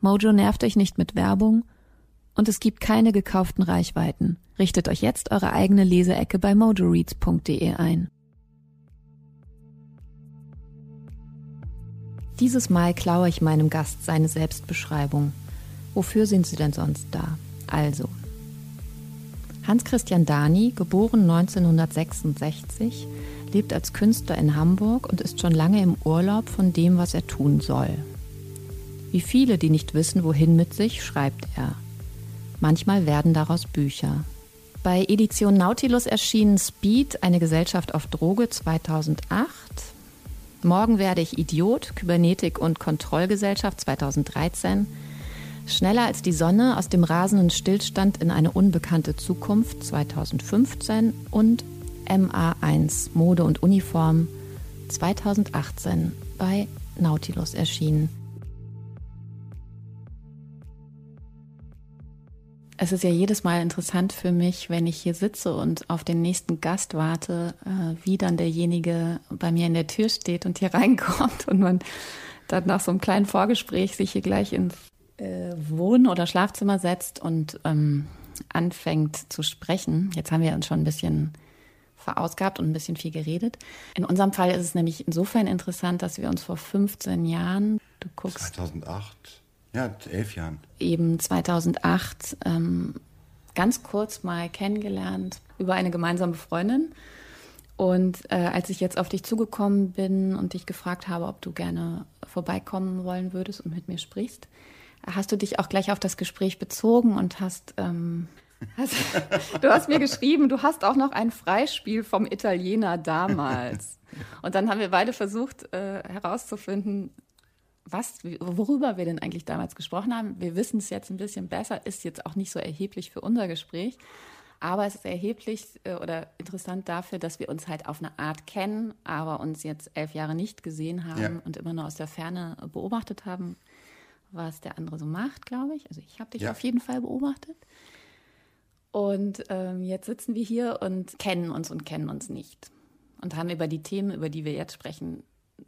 Mojo nervt euch nicht mit Werbung und es gibt keine gekauften Reichweiten. Richtet euch jetzt eure eigene Leseecke bei mojoreads.de ein. Dieses Mal klaue ich meinem Gast seine Selbstbeschreibung. Wofür sind sie denn sonst da? Also, Hans-Christian Dani, geboren 1966, lebt als Künstler in Hamburg und ist schon lange im Urlaub von dem, was er tun soll. Wie viele, die nicht wissen, wohin mit sich, schreibt er. Manchmal werden daraus Bücher. Bei Edition Nautilus erschienen Speed, eine Gesellschaft auf Droge 2008. Morgen werde ich Idiot, Kybernetik und Kontrollgesellschaft 2013. Schneller als die Sonne aus dem rasenden Stillstand in eine unbekannte Zukunft 2015 und MA1 Mode und Uniform 2018 bei Nautilus erschienen. Es ist ja jedes Mal interessant für mich, wenn ich hier sitze und auf den nächsten Gast warte, äh, wie dann derjenige bei mir in der Tür steht und hier reinkommt und man dann nach so einem kleinen Vorgespräch sich hier gleich ins äh, Wohn- oder Schlafzimmer setzt und ähm, anfängt zu sprechen. Jetzt haben wir uns schon ein bisschen verausgabt und ein bisschen viel geredet. In unserem Fall ist es nämlich insofern interessant, dass wir uns vor 15 Jahren, du guckst. 2008 ja, elf Jahren. Eben 2008 ähm, ganz kurz mal kennengelernt über eine gemeinsame Freundin. Und äh, als ich jetzt auf dich zugekommen bin und dich gefragt habe, ob du gerne vorbeikommen wollen würdest und mit mir sprichst, hast du dich auch gleich auf das Gespräch bezogen und hast, ähm, hast du hast mir geschrieben, du hast auch noch ein Freispiel vom Italiener damals. Und dann haben wir beide versucht äh, herauszufinden, was, worüber wir denn eigentlich damals gesprochen haben. Wir wissen es jetzt ein bisschen besser, ist jetzt auch nicht so erheblich für unser Gespräch. Aber es ist erheblich äh, oder interessant dafür, dass wir uns halt auf eine Art kennen, aber uns jetzt elf Jahre nicht gesehen haben ja. und immer nur aus der Ferne beobachtet haben, was der andere so macht, glaube ich. Also ich habe dich ja. auf jeden Fall beobachtet. Und ähm, jetzt sitzen wir hier und kennen uns und kennen uns nicht. Und haben über die Themen, über die wir jetzt sprechen,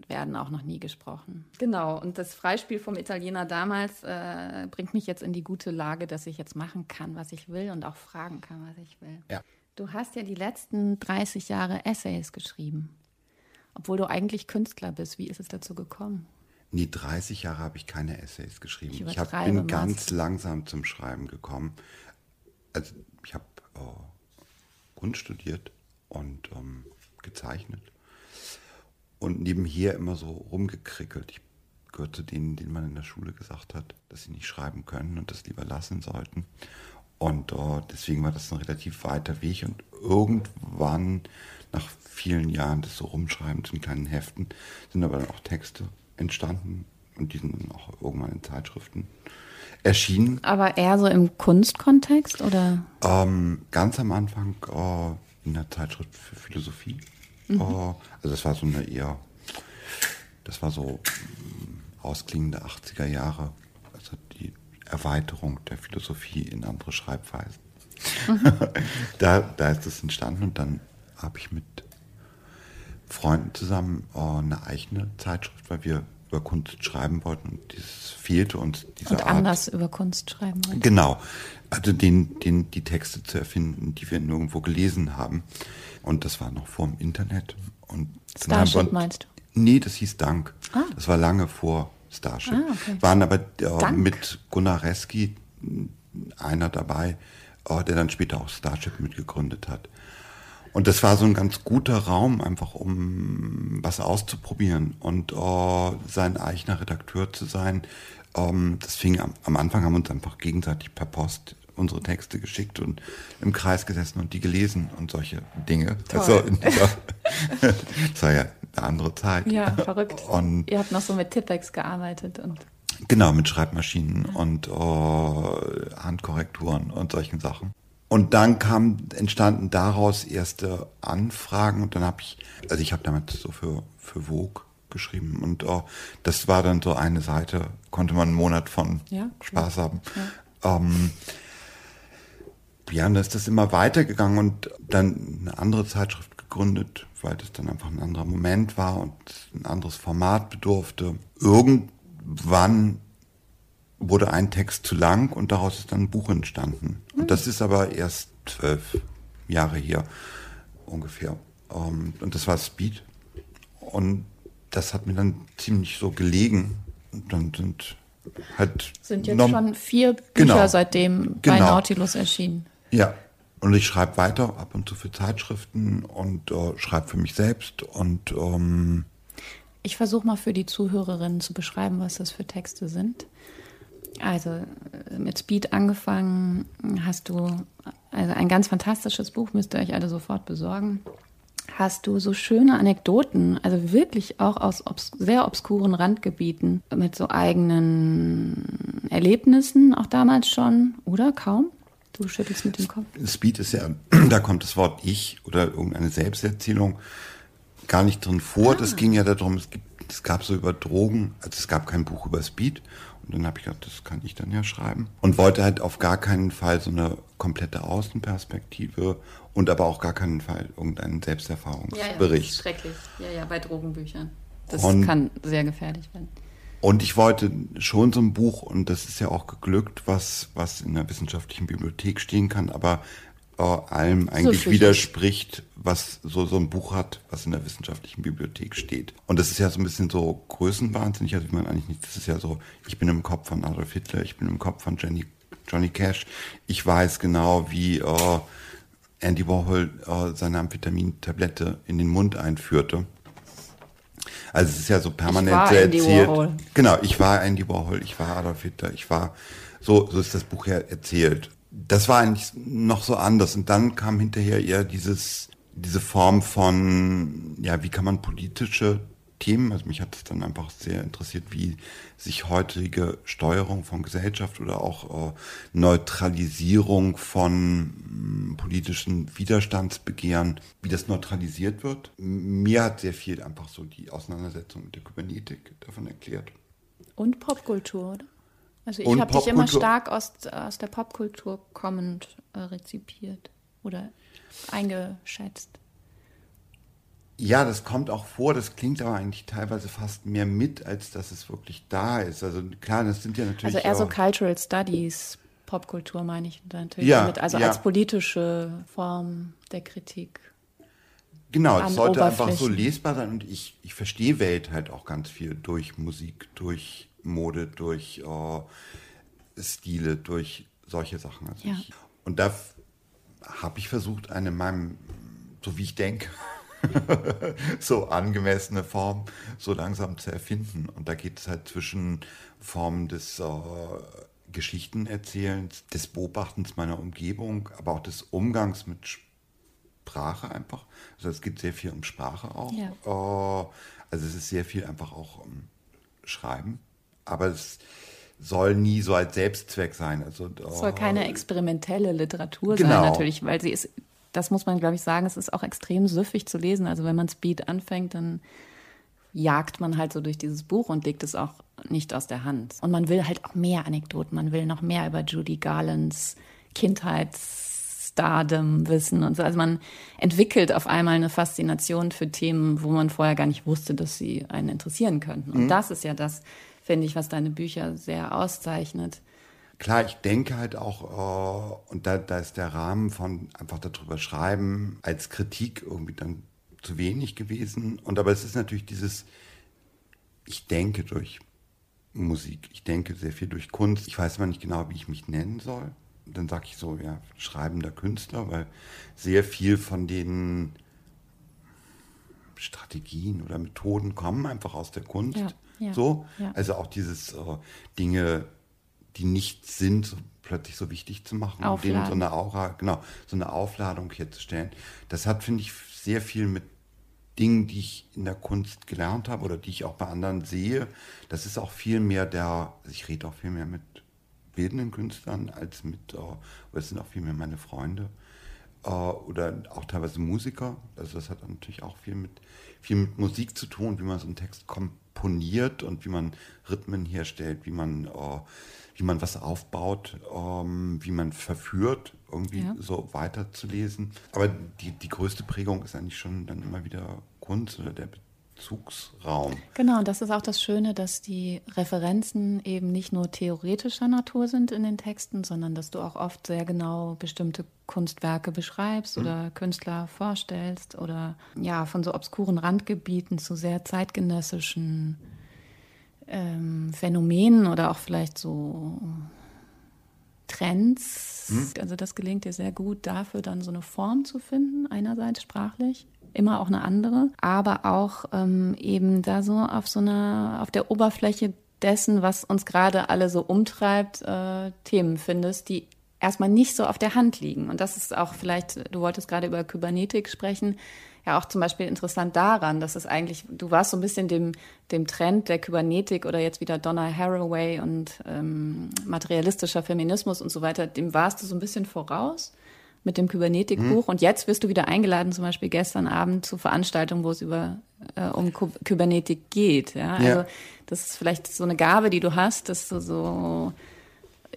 werden auch noch nie gesprochen. Genau, und das Freispiel vom Italiener damals äh, bringt mich jetzt in die gute Lage, dass ich jetzt machen kann, was ich will und auch fragen kann, was ich will. Ja. Du hast ja die letzten 30 Jahre Essays geschrieben, obwohl du eigentlich Künstler bist. Wie ist es dazu gekommen? Nee, 30 Jahre habe ich keine Essays geschrieben. Ich, ich hab, bin was. ganz langsam zum Schreiben gekommen. Also ich habe oh, Kunst studiert und ähm, gezeichnet und nebenher immer so rumgekrickelt. Ich gehöre zu denen, denen man in der Schule gesagt hat, dass sie nicht schreiben können und das lieber lassen sollten. Und uh, deswegen war das ein relativ weiter Weg. Und irgendwann, nach vielen Jahren des so Rumschreibens in kleinen Heften, sind aber dann auch Texte entstanden und die sind dann auch irgendwann in Zeitschriften erschienen. Aber eher so im Kunstkontext oder? Ähm, ganz am Anfang uh, in der Zeitschrift für Philosophie. Mhm. Oh, also das war so eine eher, das war so mm, ausklingende 80er Jahre, also die Erweiterung der Philosophie in andere Schreibweisen. Mhm. da, da ist es entstanden und dann habe ich mit Freunden zusammen oh, eine eigene Zeitschrift, weil wir über Kunst schreiben wollten und dieses fehlte uns diese und Art. anders über Kunst schreiben wollten. Genau, also den, den, die Texte zu erfinden, die wir nirgendwo gelesen haben. Und das war noch vor dem Internet. Und Starship wir, meinst du? Nee, das hieß Dank. Ah. Das war lange vor Starship. Ah, okay. Waren aber äh, mit Gunnar Reski einer dabei, äh, der dann später auch Starship mitgegründet hat. Und das war so ein ganz guter Raum, einfach um was auszuprobieren und äh, sein eigener Redakteur zu sein. Ähm, das fing am, am Anfang haben wir uns einfach gegenseitig per Post unsere Texte geschickt und im Kreis gesessen und die gelesen und solche Dinge. Toll. Also, das war ja eine andere Zeit. Ja, verrückt. Und Ihr habt noch so mit Tippex gearbeitet und Genau, mit Schreibmaschinen ja. und äh, Handkorrekturen und solchen Sachen. Und dann kam, entstanden daraus erste Anfragen und dann habe ich, also ich habe damals so für, für Vogue geschrieben und oh, das war dann so eine Seite, konnte man einen Monat von ja, Spaß haben. Ja. Ähm, ja, und dann ist das immer weitergegangen und dann eine andere Zeitschrift gegründet, weil das dann einfach ein anderer Moment war und ein anderes Format bedurfte. Irgendwann wurde ein Text zu lang und daraus ist dann ein Buch entstanden. Und das ist aber erst zwölf Jahre her ungefähr. Ähm, und das war Speed. Und das hat mir dann ziemlich so gelegen. Und dann sind halt. Sind jetzt schon vier Bücher genau, seitdem bei genau. Nautilus erschienen. Ja. Und ich schreibe weiter, ab und zu für Zeitschriften und äh, schreibe für mich selbst und ähm, ich versuche mal für die Zuhörerinnen zu beschreiben, was das für Texte sind. Also äh, mit Speed angefangen hast du, also ein ganz fantastisches Buch, müsst ihr euch alle sofort besorgen. Hast du so schöne Anekdoten, also wirklich auch aus obs sehr obskuren Randgebieten mit so eigenen Erlebnissen, auch damals schon, oder kaum? Du schüttelst mit dem Kopf. Speed ist ja, da kommt das Wort Ich oder irgendeine Selbsterzählung gar nicht drin vor. Ah. Das ging ja darum, es, gibt, es gab so über Drogen, also es gab kein Buch über Speed und dann habe ich gedacht, das kann ich dann ja schreiben. Und wollte halt auf gar keinen Fall so eine komplette Außenperspektive und aber auch gar keinen Fall irgendeinen Selbsterfahrungsbericht. Ja, ja, das ist schrecklich. Ja, ja, bei Drogenbüchern. Das und, kann sehr gefährlich werden. Und ich wollte schon so ein Buch, und das ist ja auch geglückt, was, was in der wissenschaftlichen Bibliothek stehen kann, aber äh, allem eigentlich so widerspricht, was so, so ein Buch hat, was in der wissenschaftlichen Bibliothek steht. Und das ist ja so ein bisschen so größenwahnsinnig, also wie man eigentlich nicht, das ist ja so, ich bin im Kopf von Adolf Hitler, ich bin im Kopf von Jenny, Johnny Cash, ich weiß genau, wie äh, Andy Warhol äh, seine Amphetamin-Tablette in den Mund einführte. Also es ist ja so permanent so erzählt. Warhol. Genau, ich war Andy Warhol, ich war Adolf Hitler, ich war, so, so ist das Buch ja erzählt das war eigentlich noch so anders. Und dann kam hinterher eher dieses, diese Form von, ja, wie kann man politische Themen, also mich hat es dann einfach sehr interessiert, wie sich heutige Steuerung von Gesellschaft oder auch äh, Neutralisierung von mm, politischen Widerstandsbegehren, wie das neutralisiert wird. Mir hat sehr viel einfach so die Auseinandersetzung mit der Kybernetik davon erklärt. Und Popkultur, oder? Also ich habe dich immer stark aus, aus der Popkultur kommend äh, rezipiert oder eingeschätzt. Ja, das kommt auch vor, das klingt aber eigentlich teilweise fast mehr mit, als dass es wirklich da ist. Also klar, das sind ja natürlich. Also eher so Cultural Studies, Popkultur meine ich natürlich ja, damit. Also ja. als politische Form der Kritik. Genau, es sollte einfach so lesbar sein und ich, ich verstehe Welt halt auch ganz viel durch Musik, durch Mode, durch äh, Stile, durch solche Sachen. Also ja. ich, und da habe ich versucht, eine meinem, so wie ich denke, so angemessene Form so langsam zu erfinden. Und da geht es halt zwischen Formen des äh, Geschichtenerzählens, des Beobachtens meiner Umgebung, aber auch des Umgangs mit Sprache einfach. Also es geht sehr viel um Sprache auch. Ja. Äh, also es ist sehr viel einfach auch um Schreiben aber es soll nie so als Selbstzweck sein. Also, oh. Es soll keine experimentelle Literatur genau. sein, natürlich, weil sie ist, das muss man, glaube ich, sagen, es ist auch extrem süffig zu lesen. Also wenn man Speed anfängt, dann jagt man halt so durch dieses Buch und legt es auch nicht aus der Hand. Und man will halt auch mehr Anekdoten, man will noch mehr über Judy Garlands Kindheitsstardom wissen und so. Also man entwickelt auf einmal eine Faszination für Themen, wo man vorher gar nicht wusste, dass sie einen interessieren könnten. Und mhm. das ist ja das, finde ich, was deine Bücher sehr auszeichnet. Klar, ich denke halt auch, äh, und da, da ist der Rahmen von einfach darüber schreiben als Kritik irgendwie dann zu wenig gewesen. Und aber es ist natürlich dieses, ich denke durch Musik. Ich denke sehr viel durch Kunst. Ich weiß immer nicht genau, wie ich mich nennen soll. Dann sage ich so, ja, schreibender Künstler, weil sehr viel von den Strategien oder Methoden kommen einfach aus der Kunst. Ja, ja, so. Ja. Also auch dieses äh, Dinge, die nichts sind, plötzlich so wichtig zu machen und denen so eine Aura, genau, so eine Aufladung herzustellen. Das hat, finde ich, sehr viel mit Dingen, die ich in der Kunst gelernt habe oder die ich auch bei anderen sehe. Das ist auch viel mehr der, also ich rede auch viel mehr mit bildenden Künstlern als mit, äh, oder es sind auch viel mehr meine Freunde äh, oder auch teilweise Musiker. Also das hat natürlich auch viel mit, viel mit Musik zu tun, wie man so einen Text komponiert und wie man Rhythmen herstellt, wie man, äh, wie man was aufbaut, ähm, wie man verführt, irgendwie ja. so weiterzulesen. Aber die, die größte Prägung ist eigentlich schon dann immer wieder Kunst oder der Bezugsraum. Genau, und das ist auch das Schöne, dass die Referenzen eben nicht nur theoretischer Natur sind in den Texten, sondern dass du auch oft sehr genau bestimmte Kunstwerke beschreibst mhm. oder Künstler vorstellst oder ja, von so obskuren Randgebieten zu sehr zeitgenössischen ähm, Phänomenen oder auch vielleicht so Trends. Mhm. Also das gelingt dir sehr gut, dafür dann so eine Form zu finden, einerseits sprachlich immer auch eine andere, aber auch ähm, eben da so auf so einer, auf der Oberfläche dessen, was uns gerade alle so umtreibt, äh, Themen findest, die erstmal nicht so auf der Hand liegen. Und das ist auch vielleicht, du wolltest gerade über Kybernetik sprechen, ja auch zum Beispiel interessant daran, dass es eigentlich, du warst so ein bisschen dem, dem Trend der Kybernetik oder jetzt wieder Donna Haraway und ähm, materialistischer Feminismus und so weiter, dem warst du so ein bisschen voraus mit dem Kybernetikbuch. Mhm. Und jetzt wirst du wieder eingeladen, zum Beispiel gestern Abend zu Veranstaltungen, wo es über äh, um Kybernetik geht. Ja? ja? Also das ist vielleicht so eine Gabe, die du hast, dass du so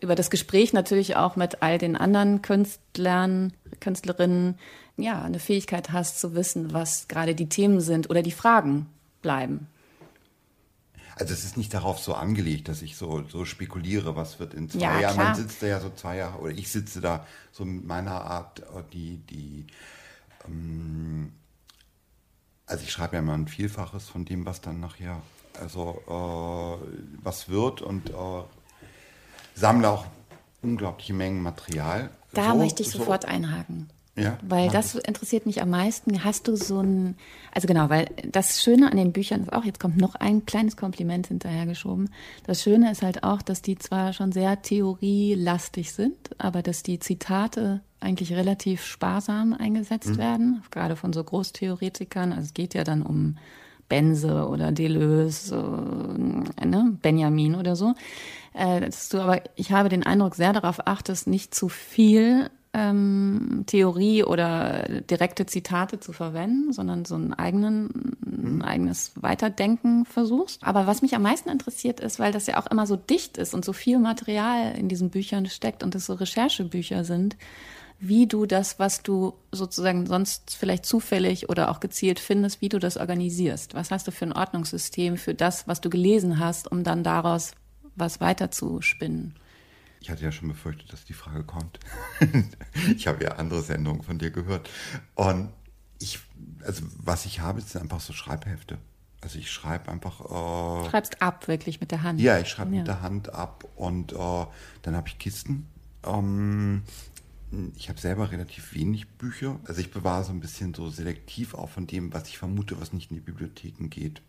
über das Gespräch natürlich auch mit all den anderen Künstlern, Künstlerinnen, ja, eine Fähigkeit hast zu wissen, was gerade die Themen sind oder die Fragen bleiben. Also es ist nicht darauf so angelegt, dass ich so, so spekuliere, was wird in zwei ja, Jahren. Klar. Man sitzt da ja so zwei Jahre, oder ich sitze da so mit meiner Art, äh, die, die, ähm, also ich schreibe ja immer ein Vielfaches von dem, was dann nachher, also äh, was wird und äh, sammle auch unglaubliche Mengen Material. Da so, möchte ich so. sofort einhaken. Ja, weil das ich. interessiert mich am meisten. Hast du so ein, also genau, weil das Schöne an den Büchern ist auch, jetzt kommt noch ein kleines Kompliment hinterhergeschoben. Das Schöne ist halt auch, dass die zwar schon sehr theorielastig sind, aber dass die Zitate eigentlich relativ sparsam eingesetzt mhm. werden, gerade von so Großtheoretikern. Also es geht ja dann um Benze oder Deleuze, äh, ne, Benjamin oder so. Äh, du aber, ich habe den Eindruck, sehr darauf achtest, nicht zu viel ähm, Theorie oder direkte Zitate zu verwenden, sondern so einen eigenen, ein mhm. eigenes Weiterdenken versuchst. Aber was mich am meisten interessiert ist, weil das ja auch immer so dicht ist und so viel Material in diesen Büchern steckt und es so Recherchebücher sind, wie du das, was du sozusagen sonst vielleicht zufällig oder auch gezielt findest, wie du das organisierst. Was hast du für ein Ordnungssystem für das, was du gelesen hast, um dann daraus was weiterzuspinnen? Ich hatte ja schon befürchtet, dass die Frage kommt. ich habe ja andere Sendungen von dir gehört. Und ich, also was ich habe, sind einfach so Schreibhefte. Also ich schreibe einfach. Äh, Schreibst ab, wirklich mit der Hand. Ja, ich schreibe ja. mit der Hand ab und äh, dann habe ich Kisten. Ähm, ich habe selber relativ wenig Bücher. Also ich bewahre so ein bisschen so selektiv auch von dem, was ich vermute, was nicht in die Bibliotheken geht.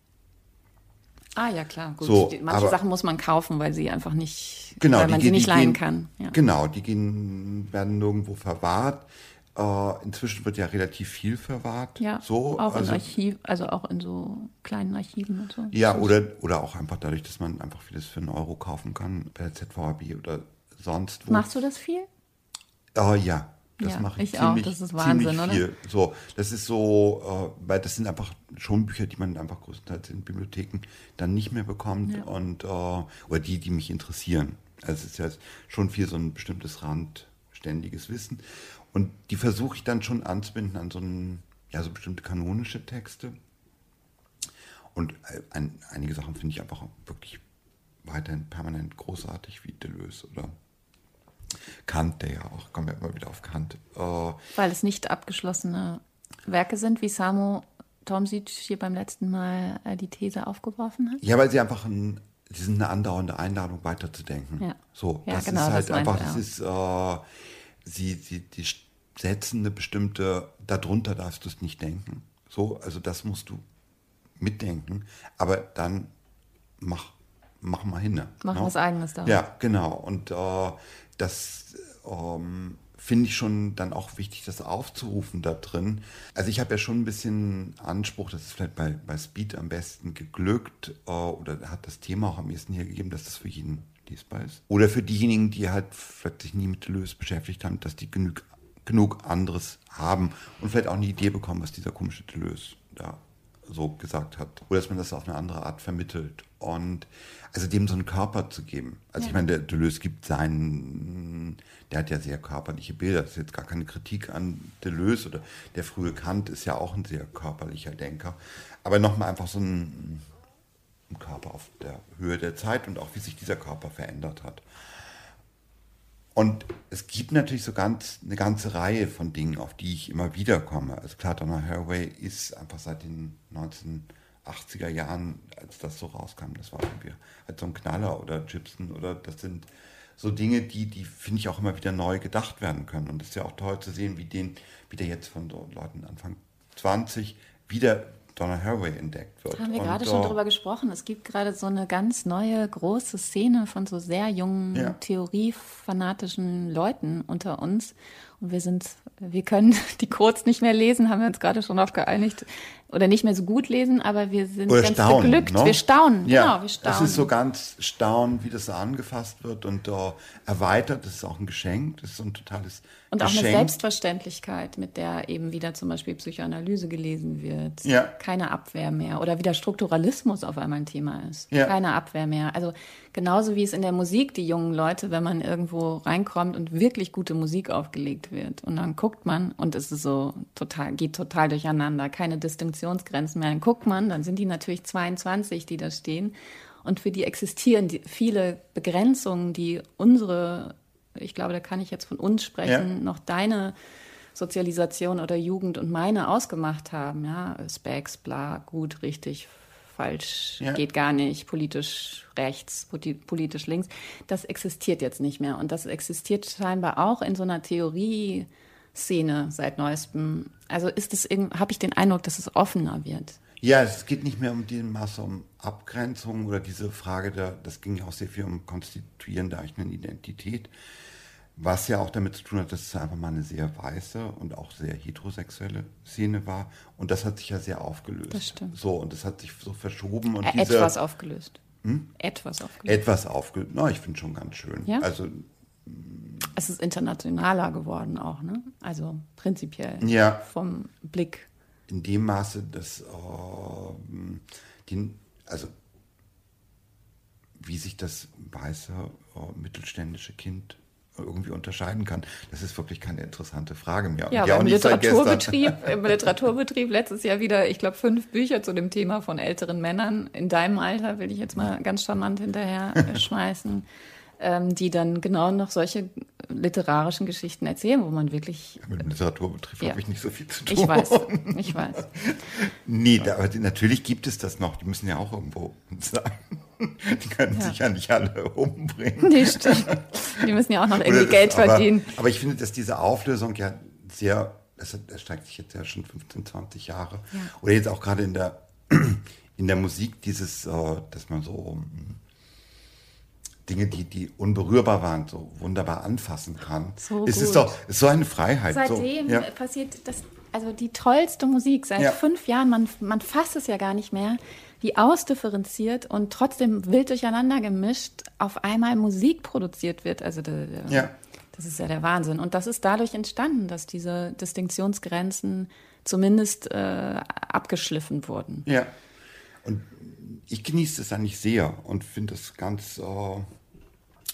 Ah ja, klar. Gut. So, Manche aber, Sachen muss man kaufen, weil sie einfach nicht, genau, weil man sie nicht leihen gehen, kann. Ja. Genau, die gehen, werden nirgendwo verwahrt. Äh, inzwischen wird ja relativ viel verwahrt. Ja, so, auch also, in Archiv, also auch in so kleinen Archiven und so. Ja, oder, oder auch einfach dadurch, dass man einfach vieles für einen Euro kaufen kann, bei der ZVAB oder sonst wo. Machst du das viel? Äh, ja, das ja, mache ich, ich ziemlich, auch. Das ist Wahnsinn, viel. Oder? So, das ist so, äh, weil das sind einfach schon Bücher, die man einfach größtenteils in Bibliotheken dann nicht mehr bekommt ja. und äh, oder die, die mich interessieren. Also es ist ja schon viel so ein bestimmtes randständiges Wissen und die versuche ich dann schon anzubinden an so ein, ja so bestimmte kanonische Texte. Und äh, ein, einige Sachen finde ich einfach wirklich weiterhin permanent großartig wie Deleuze oder Kant, der ja auch, kommen wir immer wieder auf Kant. Äh, Weil es nicht abgeschlossene Werke sind, wie Samo Tomsic hier beim letzten Mal äh, die These aufgeworfen hat? Ja, weil sie einfach ein die sind eine andauernde Einladung weiterzudenken. Ja. So, ja, das genau, ist halt das einfach, das ist, äh, sie, sie, die setzen eine bestimmte, darunter darfst du es nicht denken. So, also das musst du mitdenken, aber dann mach, mach mal hin. Mach ne? was Eigenes da. Ja, genau. Und äh, das ähm, finde ich schon dann auch wichtig, das aufzurufen da drin. Also ich habe ja schon ein bisschen Anspruch, das ist vielleicht bei, bei Speed am besten geglückt äh, oder hat das Thema auch am ehesten hier gegeben, dass das für jeden lesbar ist. Oder für diejenigen, die halt vielleicht sich nie mit Deleuze beschäftigt haben, dass die genug, genug anderes haben und vielleicht auch eine Idee bekommen, was dieser komische Deleuze da so gesagt hat. Oder dass man das auf eine andere Art vermittelt. Und also dem so einen Körper zu geben. Also ja. ich meine, der Deleuze gibt seinen, der hat ja sehr körperliche Bilder. Das ist jetzt gar keine Kritik an Deleuze oder der frühe Kant ist ja auch ein sehr körperlicher Denker. Aber nochmal einfach so ein, ein Körper auf der Höhe der Zeit und auch wie sich dieser Körper verändert hat. Und es gibt natürlich so ganz, eine ganze Reihe von Dingen, auf die ich immer wieder komme. Also klar, Donna Haraway ist einfach seit den 1980er Jahren, als das so rauskam, das war irgendwie halt so ein Knaller oder Gibson oder das sind so Dinge, die, die finde ich auch immer wieder neu gedacht werden können. Und es ist ja auch toll zu sehen, wie den, wie der jetzt von so Leuten Anfang 20 wieder Donna Haraway entdeckt wird. Haben wir gerade schon drüber gesprochen. Es gibt gerade so eine ganz neue große Szene von so sehr jungen, ja. theoriefanatischen Leuten unter uns. Und wir sind, wir können die Codes nicht mehr lesen, haben wir uns gerade schon darauf geeinigt. Oder nicht mehr so gut lesen, aber wir sind Oder ganz staunen, beglückt. Ne? Wir staunen, ja, genau, wir staunen. Es ist so ganz staunen, wie das so angefasst wird und uh, erweitert. Das ist auch ein Geschenk. Das ist so ein totales Und auch Geschenk. eine Selbstverständlichkeit, mit der eben wieder zum Beispiel Psychoanalyse gelesen wird. Ja. Keine Abwehr mehr. Oder wieder Strukturalismus auf einmal ein Thema ist. Ja. Keine Abwehr mehr. Also genauso wie es in der Musik die jungen Leute, wenn man irgendwo reinkommt und wirklich gute Musik aufgelegt wird. Und dann guckt man und es ist so total, geht total durcheinander. Keine Distinktionsgrenzen mehr. Dann guckt man, dann sind die natürlich 22, die da stehen. Und für die existieren die, viele Begrenzungen, die unsere ich glaube, da kann ich jetzt von uns sprechen, ja. noch deine Sozialisation oder Jugend und meine ausgemacht haben. Ja, Specs, bla, gut, richtig, falsch, ja. geht gar nicht, politisch rechts, politisch links. Das existiert jetzt nicht mehr. Und das existiert scheinbar auch in so einer Theorie-Szene seit neuestem. Also ist es habe ich den Eindruck, dass es offener wird. Ja, es geht nicht mehr um die Masse um Abgrenzung oder diese Frage, der, das ging ja auch sehr viel um Konstituieren der eigenen Identität. Was ja auch damit zu tun hat, dass es einfach mal eine sehr weiße und auch sehr heterosexuelle Szene war. Und das hat sich ja sehr aufgelöst. Das stimmt. So, und das hat sich so verschoben. Und äh, diese, etwas aufgelöst. Hm? Etwas aufgelöst. Etwas aufgelöst. Na, ich finde schon ganz schön. Ja? Also, es ist internationaler geworden auch, ne? Also prinzipiell. Ja. Vom Blick. In dem Maße, dass äh, den, also wie sich das weiße äh, mittelständische Kind irgendwie unterscheiden kann. Das ist wirklich keine interessante Frage mehr. Ja, ja im Literaturbetrieb, im Literaturbetrieb letztes Jahr wieder, ich glaube, fünf Bücher zu dem Thema von älteren Männern in deinem Alter, will ich jetzt mal ganz charmant hinterher schmeißen, ähm, die dann genau noch solche literarischen Geschichten erzählen, wo man wirklich. Ja, mit dem Literaturbetrieb ja. habe ich nicht so viel zu tun. Ich weiß, ich weiß. nee, da, aber natürlich gibt es das noch. Die müssen ja auch irgendwo sein. Die können ja. sich ja nicht alle umbringen. Nee, stimmt. Die müssen ja auch noch irgendwie Geld aber, verdienen. Aber ich finde, dass diese Auflösung ja sehr, das erstreckt sich jetzt ja schon 15, 20 Jahre. Ja. Oder jetzt auch gerade in der, in der Musik dieses, dass man so Dinge, die, die unberührbar waren, so wunderbar anfassen kann. So es gut. ist doch ist so eine Freiheit. Seitdem so, ja. passiert das, also die tollste Musik seit Ja. fünf Jahren, man, man fasst es ja gar nicht mehr, wie ausdifferenziert und trotzdem wild durcheinander gemischt auf einmal Musik produziert wird. Also da- da- Ja. das ist ja der Wahnsinn. Und das ist dadurch entstanden, dass diese Distinktionsgrenzen zumindest äh, abgeschliffen wurden. Ja. Und ich genieße das eigentlich sehr und finde das ganz äh,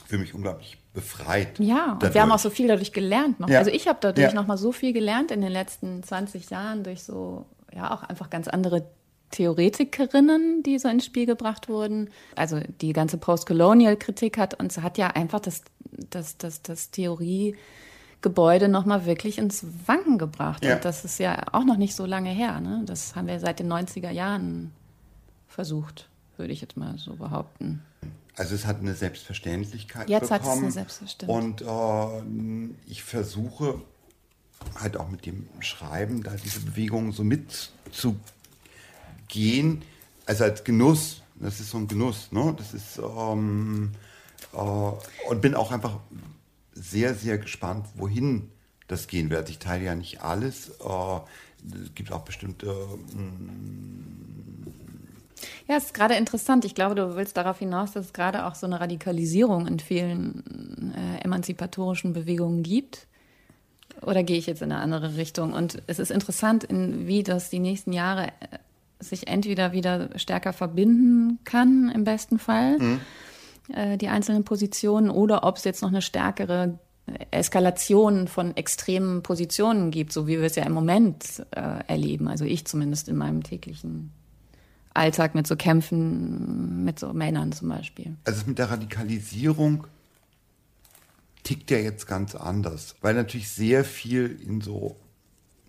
für mich unglaublich befreit. Ja, und dadurch. wir haben auch so viel dadurch gelernt noch. Ja. Also ich habe dadurch Ja. noch mal so viel gelernt in den letzten 20 Jahren durch so, ja, auch einfach ganz andere Theoretikerinnen, die so ins Spiel gebracht wurden. Also die ganze Postcolonial-Kritik hat uns hat ja einfach das, das, das, das Theoriegebäude noch mal wirklich ins Wanken gebracht. Ja. Und das ist ja auch noch nicht so lange her. Ne? Das haben wir seit den 90er Jahren versucht, würde ich jetzt mal so behaupten. Also es hat eine Selbstverständlichkeit Jetzt bekommen. hat es eine Selbstverständlichkeit. Und äh, ich versuche halt auch mit dem Schreiben da diese Bewegung so mitzugehen. Also als Genuss. Das ist so ein Genuss. Ne? Das ist ähm, äh, und bin auch einfach sehr, sehr gespannt, wohin das gehen wird. Ich teile ja nicht alles. Äh, es gibt auch bestimmte. Mm, ja, es ist gerade interessant. Ich glaube, du willst darauf hinaus, dass es gerade auch so eine Radikalisierung in vielen äh, emanzipatorischen Bewegungen gibt. Oder gehe ich jetzt in eine andere Richtung? Und es ist interessant, in, wie das die nächsten Jahre äh, sich entweder wieder stärker verbinden kann, im besten Fall, mhm. äh, die einzelnen Positionen, oder ob es jetzt noch eine stärkere Eskalation von extremen Positionen gibt, so wie wir es ja im Moment äh, erleben. Also ich zumindest in meinem täglichen Alltag mit so Kämpfen mit so Männern zum Beispiel. Also mit der Radikalisierung tickt ja jetzt ganz anders, weil natürlich sehr viel in so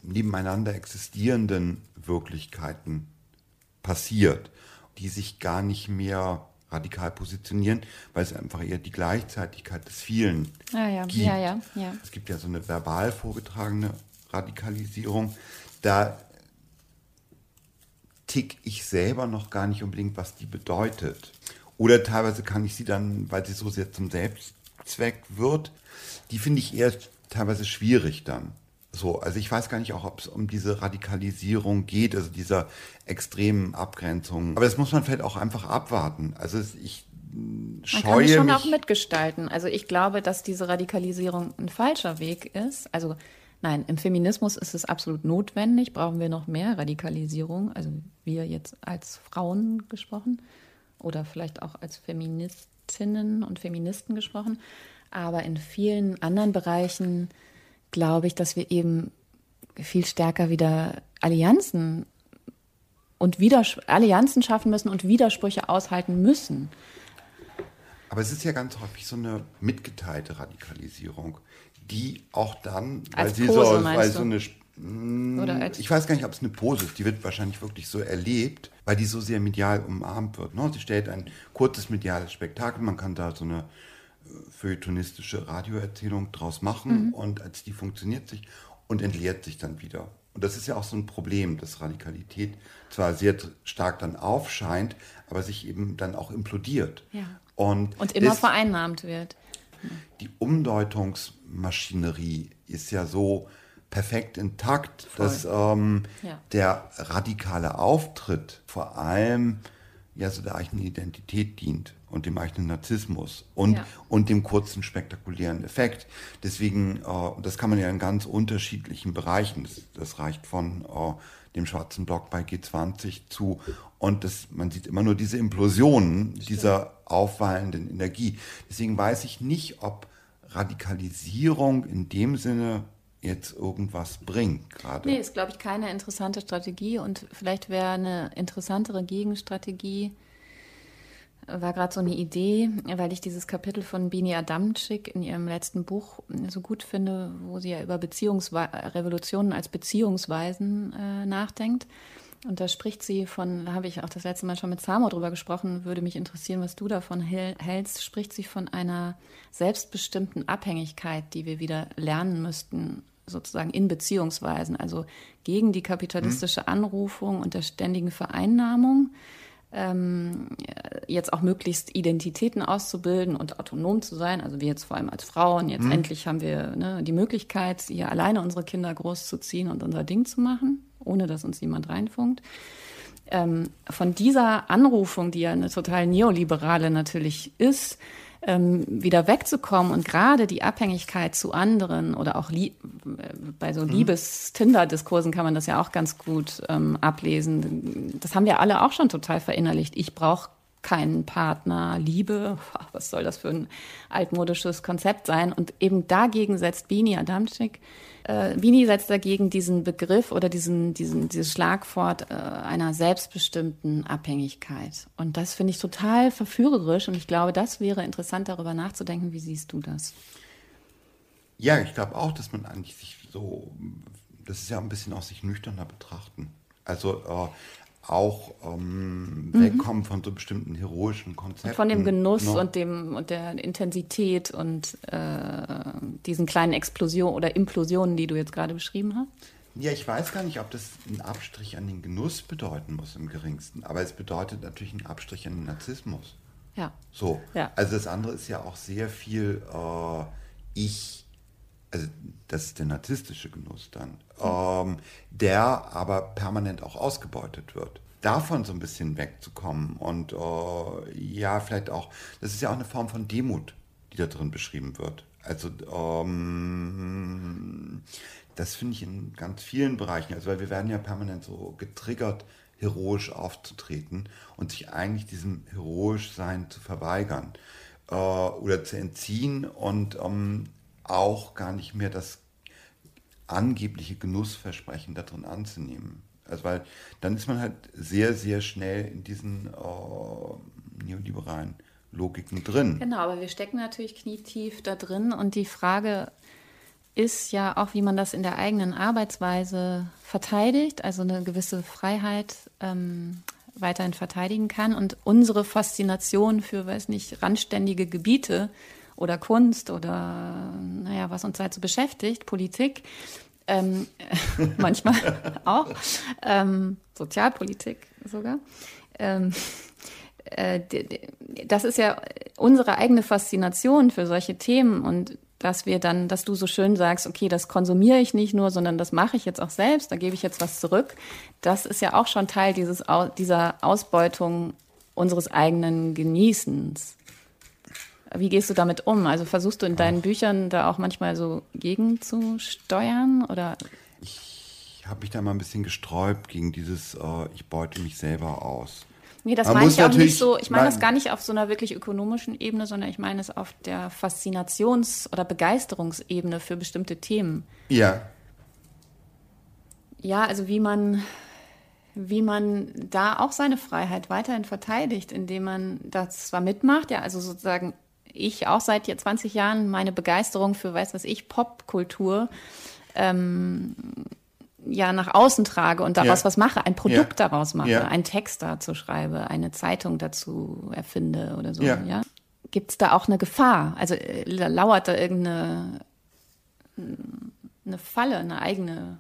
nebeneinander existierenden Wirklichkeiten passiert, die sich gar nicht mehr radikal positionieren, weil es einfach eher die Gleichzeitigkeit des vielen ah, ja. gibt. Ja, ja, ja. Es gibt ja so eine verbal vorgetragene Radikalisierung. Da tick ich selber noch gar nicht unbedingt, was die bedeutet. Oder teilweise kann ich sie dann, weil sie so sehr zum Selbstzweck wird, die finde ich eher teilweise schwierig dann. So, also ich weiß gar nicht auch, ob es um diese Radikalisierung geht, also dieser extremen Abgrenzung. Aber das muss man vielleicht auch einfach abwarten. Also ich scheue man kann schon mich auch mitgestalten. Also ich glaube, dass diese Radikalisierung ein falscher Weg ist. Also nein, im Feminismus ist es absolut notwendig. Brauchen wir noch mehr Radikalisierung? Also wir jetzt als Frauen gesprochen oder vielleicht auch als Feministinnen und Feministen gesprochen. Aber in vielen anderen Bereichen glaube ich, dass wir eben viel stärker wieder Allianzen und Widers Allianzen schaffen müssen und Widersprüche aushalten müssen. Aber es ist ja ganz häufig so eine mitgeteilte Radikalisierung, die auch dann, weil als sie Pose, so, weil so eine hm, Oder ich weiß gar nicht, ob es eine Pose ist, die wird wahrscheinlich wirklich so erlebt, weil die so sehr medial umarmt wird. Ne? Sie stellt ein kurzes mediales Spektakel, man kann da so eine feuilletonistische Radioerzählung draus machen mhm. und als die funktioniert sich und entleert sich dann wieder. Und das ist ja auch so ein Problem, dass Radikalität zwar sehr stark dann aufscheint, aber sich eben dann auch implodiert. Ja. Und, und immer vereinnahmt wird. Die Umdeutungsmaschinerie ist ja so perfekt intakt, Voll. dass ähm, ja. der radikale Auftritt vor allem ja so der eigenen Identität dient und dem eigenen Narzissmus und, ja. und dem kurzen spektakulären Effekt. Deswegen, äh, das kann man ja in ganz unterschiedlichen Bereichen, das, das reicht von äh, dem schwarzen Block bei G20 zu und das, man sieht immer nur diese Implosionen dieser aufwallenden Energie. Deswegen weiß ich nicht, ob Radikalisierung in dem Sinne jetzt irgendwas bringt gerade. Nee, ist, glaube ich, keine interessante Strategie und vielleicht wäre eine interessantere Gegenstrategie, war gerade so eine Idee, weil ich dieses Kapitel von Bini Adamczyk in ihrem letzten Buch so gut finde, wo sie ja über Beziehungswe Revolutionen als Beziehungsweisen äh, nachdenkt. Und da spricht sie von, da habe ich auch das letzte Mal schon mit Samo drüber gesprochen, würde mich interessieren, was du davon hältst, spricht sie von einer selbstbestimmten Abhängigkeit, die wir wieder lernen müssten, sozusagen in Beziehungsweisen, also gegen die kapitalistische Anrufung und der ständigen Vereinnahmung ähm, jetzt auch möglichst Identitäten auszubilden und autonom zu sein. Also wir jetzt vor allem als Frauen, jetzt mhm. endlich haben wir ne, die Möglichkeit, hier alleine unsere Kinder großzuziehen und unser Ding zu machen, ohne dass uns jemand reinfunkt. Ähm, von dieser Anrufung, die ja eine total neoliberale natürlich ist, ähm, wieder wegzukommen und gerade die Abhängigkeit zu anderen oder auch äh, bei so mhm. Liebes-Tinder-Diskursen kann man das ja auch ganz gut ähm, ablesen. Das haben wir alle auch schon total verinnerlicht. Ich brauche keinen Partner, Liebe, was soll das für ein altmodisches Konzept sein? Und eben dagegen setzt Bini Adamczyk äh, Bini setzt dagegen diesen Begriff oder diesen, diesen, dieses Schlagwort äh, einer selbstbestimmten Abhängigkeit. Und das finde ich total verführerisch und ich glaube, das wäre interessant, darüber nachzudenken. Wie siehst du das? Ja, ich glaube auch, dass man eigentlich sich so, das ist ja ein bisschen auch sich nüchterner betrachten. Also äh, auch ähm, mhm. wegkommen von so bestimmten heroischen Konzepten. Von dem Genuss no. und dem und der Intensität und äh, diesen kleinen Explosionen oder Implosionen, die du jetzt gerade beschrieben hast? Ja, ich weiß gar nicht, ob das einen Abstrich an den Genuss bedeuten muss im geringsten, aber es bedeutet natürlich einen Abstrich an den Narzissmus. Ja. So. Ja. Also das andere ist ja auch sehr viel äh, ich, also das ist der narzisstische Genuss dann, ähm, der aber permanent auch ausgebeutet wird. Davon so ein bisschen wegzukommen und äh, ja, vielleicht auch, das ist ja auch eine Form von Demut, die da drin beschrieben wird. Also ähm, das finde ich in ganz vielen Bereichen, also weil wir werden ja permanent so getriggert, heroisch aufzutreten und sich eigentlich diesem heroisch Sein zu verweigern äh, oder zu entziehen und ähm, auch gar nicht mehr das angebliche Genussversprechen darin anzunehmen. Also weil dann ist man halt sehr, sehr schnell in diesen äh, neoliberalen Logiken drin. Genau, aber wir stecken natürlich knietief da drin und die Frage ist ja auch, wie man das in der eigenen Arbeitsweise verteidigt, also eine gewisse Freiheit ähm, weiterhin verteidigen kann. Und unsere Faszination für, weiß nicht, randständige Gebiete oder Kunst oder, naja, was uns halt so beschäftigt, Politik, ähm, manchmal auch, ähm, Sozialpolitik sogar. Ähm, äh, das ist ja unsere eigene Faszination für solche Themen und dass wir dann, dass du so schön sagst, okay, das konsumiere ich nicht nur, sondern das mache ich jetzt auch selbst, da gebe ich jetzt was zurück. Das ist ja auch schon Teil dieses, dieser Ausbeutung unseres eigenen Genießens. Wie gehst du damit um? Also versuchst du in deinen Büchern da auch manchmal so gegenzusteuern oder? Ich habe mich da mal ein bisschen gesträubt gegen dieses, äh, ich beute mich selber aus. Nee, das meine ich auch nicht so. Ich meine das gar nicht auf so einer wirklich ökonomischen Ebene, sondern ich meine es auf der Faszinations- oder Begeisterungsebene für bestimmte Themen. Ja. Ja, also wie man, wie man da auch seine Freiheit weiterhin verteidigt, indem man das zwar mitmacht, ja, also sozusagen ich auch seit 20 Jahren meine Begeisterung für, weiß was ich, Popkultur ähm, ja nach außen trage und daraus ja. was mache, ein Produkt ja. daraus mache, ja. einen Text dazu schreibe, eine Zeitung dazu erfinde oder so, ja. Gibt es da auch eine Gefahr? Also äh, lauert da irgendeine eine Falle, eine eigene?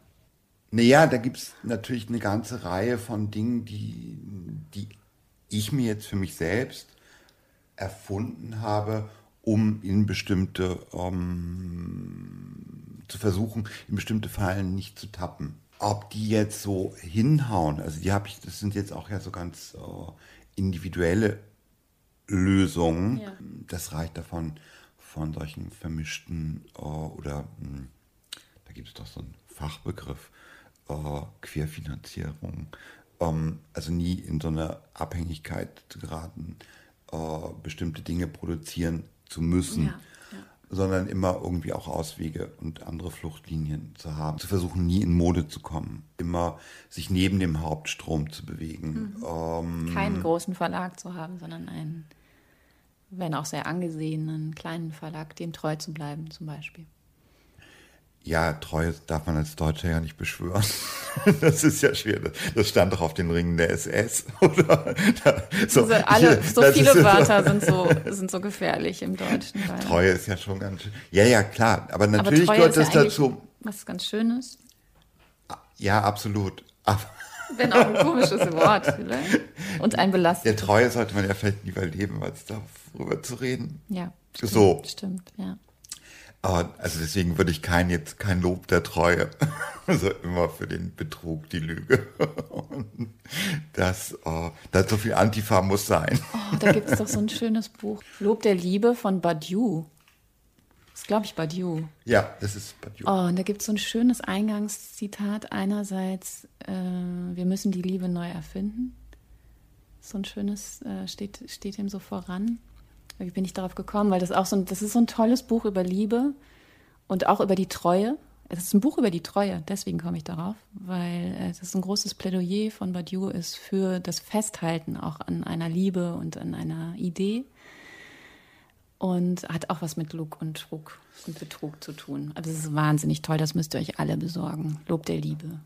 Naja, da gibt es natürlich eine ganze Reihe von Dingen, die, die ich mir jetzt für mich selbst erfunden habe, um in bestimmte ähm, zu versuchen, in bestimmte Fallen nicht zu tappen. Ob die jetzt so hinhauen, also die habe ich, das sind jetzt auch ja so ganz äh, individuelle Lösungen. Ja. Das reicht davon von solchen vermischten äh, oder mh, hm, da gibt es doch so einen Fachbegriff, äh, Querfinanzierung. Ähm, also nie in so eine Abhängigkeit zu geraten, äh, bestimmte Dinge produzieren zu müssen. Ja sondern immer irgendwie auch Auswege und andere Fluchtlinien zu haben. Zu versuchen, nie in Mode zu kommen. Immer sich neben dem Hauptstrom zu bewegen. Mhm. Ähm, Keinen großen Verlag zu haben, sondern einen, wenn auch sehr angesehenen kleinen Verlag, dem treu zu bleiben zum Beispiel. Ja, Treue darf man als Deutscher ja nicht beschwören. Das ist ja schwer. Das stand doch auf den Ringen der SS, oder? So, also alle, so viele Wörter sind so, sind so gefährlich im Deutschen. Treue ist ja schon ganz schön. Ja, ja, klar. Aber natürlich Aber gehört das ja dazu. Was ganz Schönes. Ja, absolut. Aber Wenn auch ein komisches Wort vielleicht. Und ein belastendes. Der Treue sollte man ja vielleicht lieber leben, als darüber zu reden. Ja. Stimmt, so. Stimmt, ja. Aber also deswegen würde ich kein jetzt kein Lob der Treue, also immer für den Betrug, die Lüge. Und das, oh, das so viel Antifa muss sein. Oh, da gibt es doch so ein schönes Buch, Lob der Liebe von Badiou. Das ist, glaube ich, Badiou. Ja, das ist Badiou. Oh, und da gibt es so ein schönes Eingangszitat. Einerseits, äh, wir müssen die Liebe neu erfinden. So ein schönes, äh, steht, steht ihm so voran. Wie bin ich darauf gekommen? Weil das auch so ein, das ist so ein tolles Buch über Liebe und auch über die Treue. Es ist ein Buch über die Treue, deswegen komme ich darauf, weil es ist ein großes Plädoyer von Badiou ist für das Festhalten auch an einer Liebe und an einer Idee und hat auch was mit Lug und Trug und Betrug zu tun. Also es ist wahnsinnig toll, das müsst ihr euch alle besorgen. Lob der Liebe.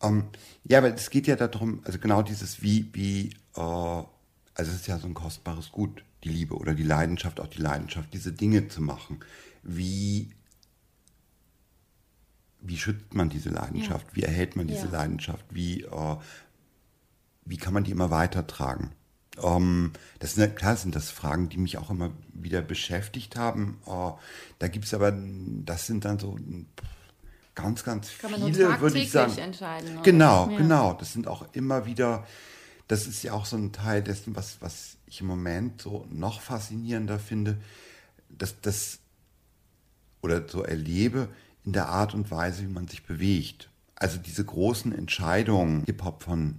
Um, ähm, ja, aber es geht ja darum, also genau dieses wie, wie, äh, also es ist ja so ein kostbares Gut, die Liebe oder die Leidenschaft, auch die Leidenschaft, diese Dinge zu machen. Wie, wie schützt man diese Leidenschaft? Ja. Wie erhält man diese ja. Leidenschaft? Wie, äh, wie kann man die immer weitertragen? Ähm, das sind klar sind das Fragen, die mich auch immer wieder beschäftigt haben. Uh, da gibt es aber, das sind dann so ganz, ganz Kann viele, würde ich sagen. Genau, ja. genau. Das sind auch immer wieder, das ist ja auch so ein Teil dessen, was, was ich im Moment so noch faszinierender finde, dass das oder so erlebe in der Art und Weise, wie man sich bewegt. Also diese großen Entscheidungen, Hip-Hop von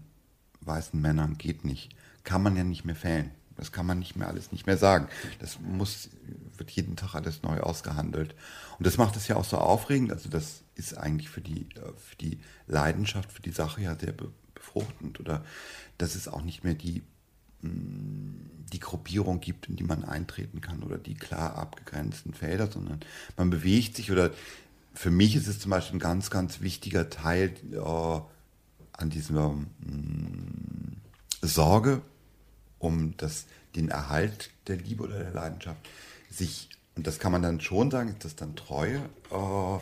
weißen Männern geht nicht kann man ja nicht mehr fällen. Das kann man nicht mehr alles nicht mehr sagen. Das muss, wird jeden Tag alles neu ausgehandelt. Und das macht es ja auch so aufregend. Also das ist eigentlich für die, äh, für die Leidenschaft, für die Sache ja sehr befruchtend. Oder dass es auch nicht mehr die, die Gruppierung gibt, in die man eintreten kann oder die klar abgegrenzten Felder, sondern man bewegt sich oder für mich ist es zum Beispiel ein ganz, ganz wichtiger Teil äh, an dieser mh, Sorge um das, den Erhalt der Liebe oder der Leidenschaft, sich, und das kann man dann schon sagen, ist das dann Treue, äh,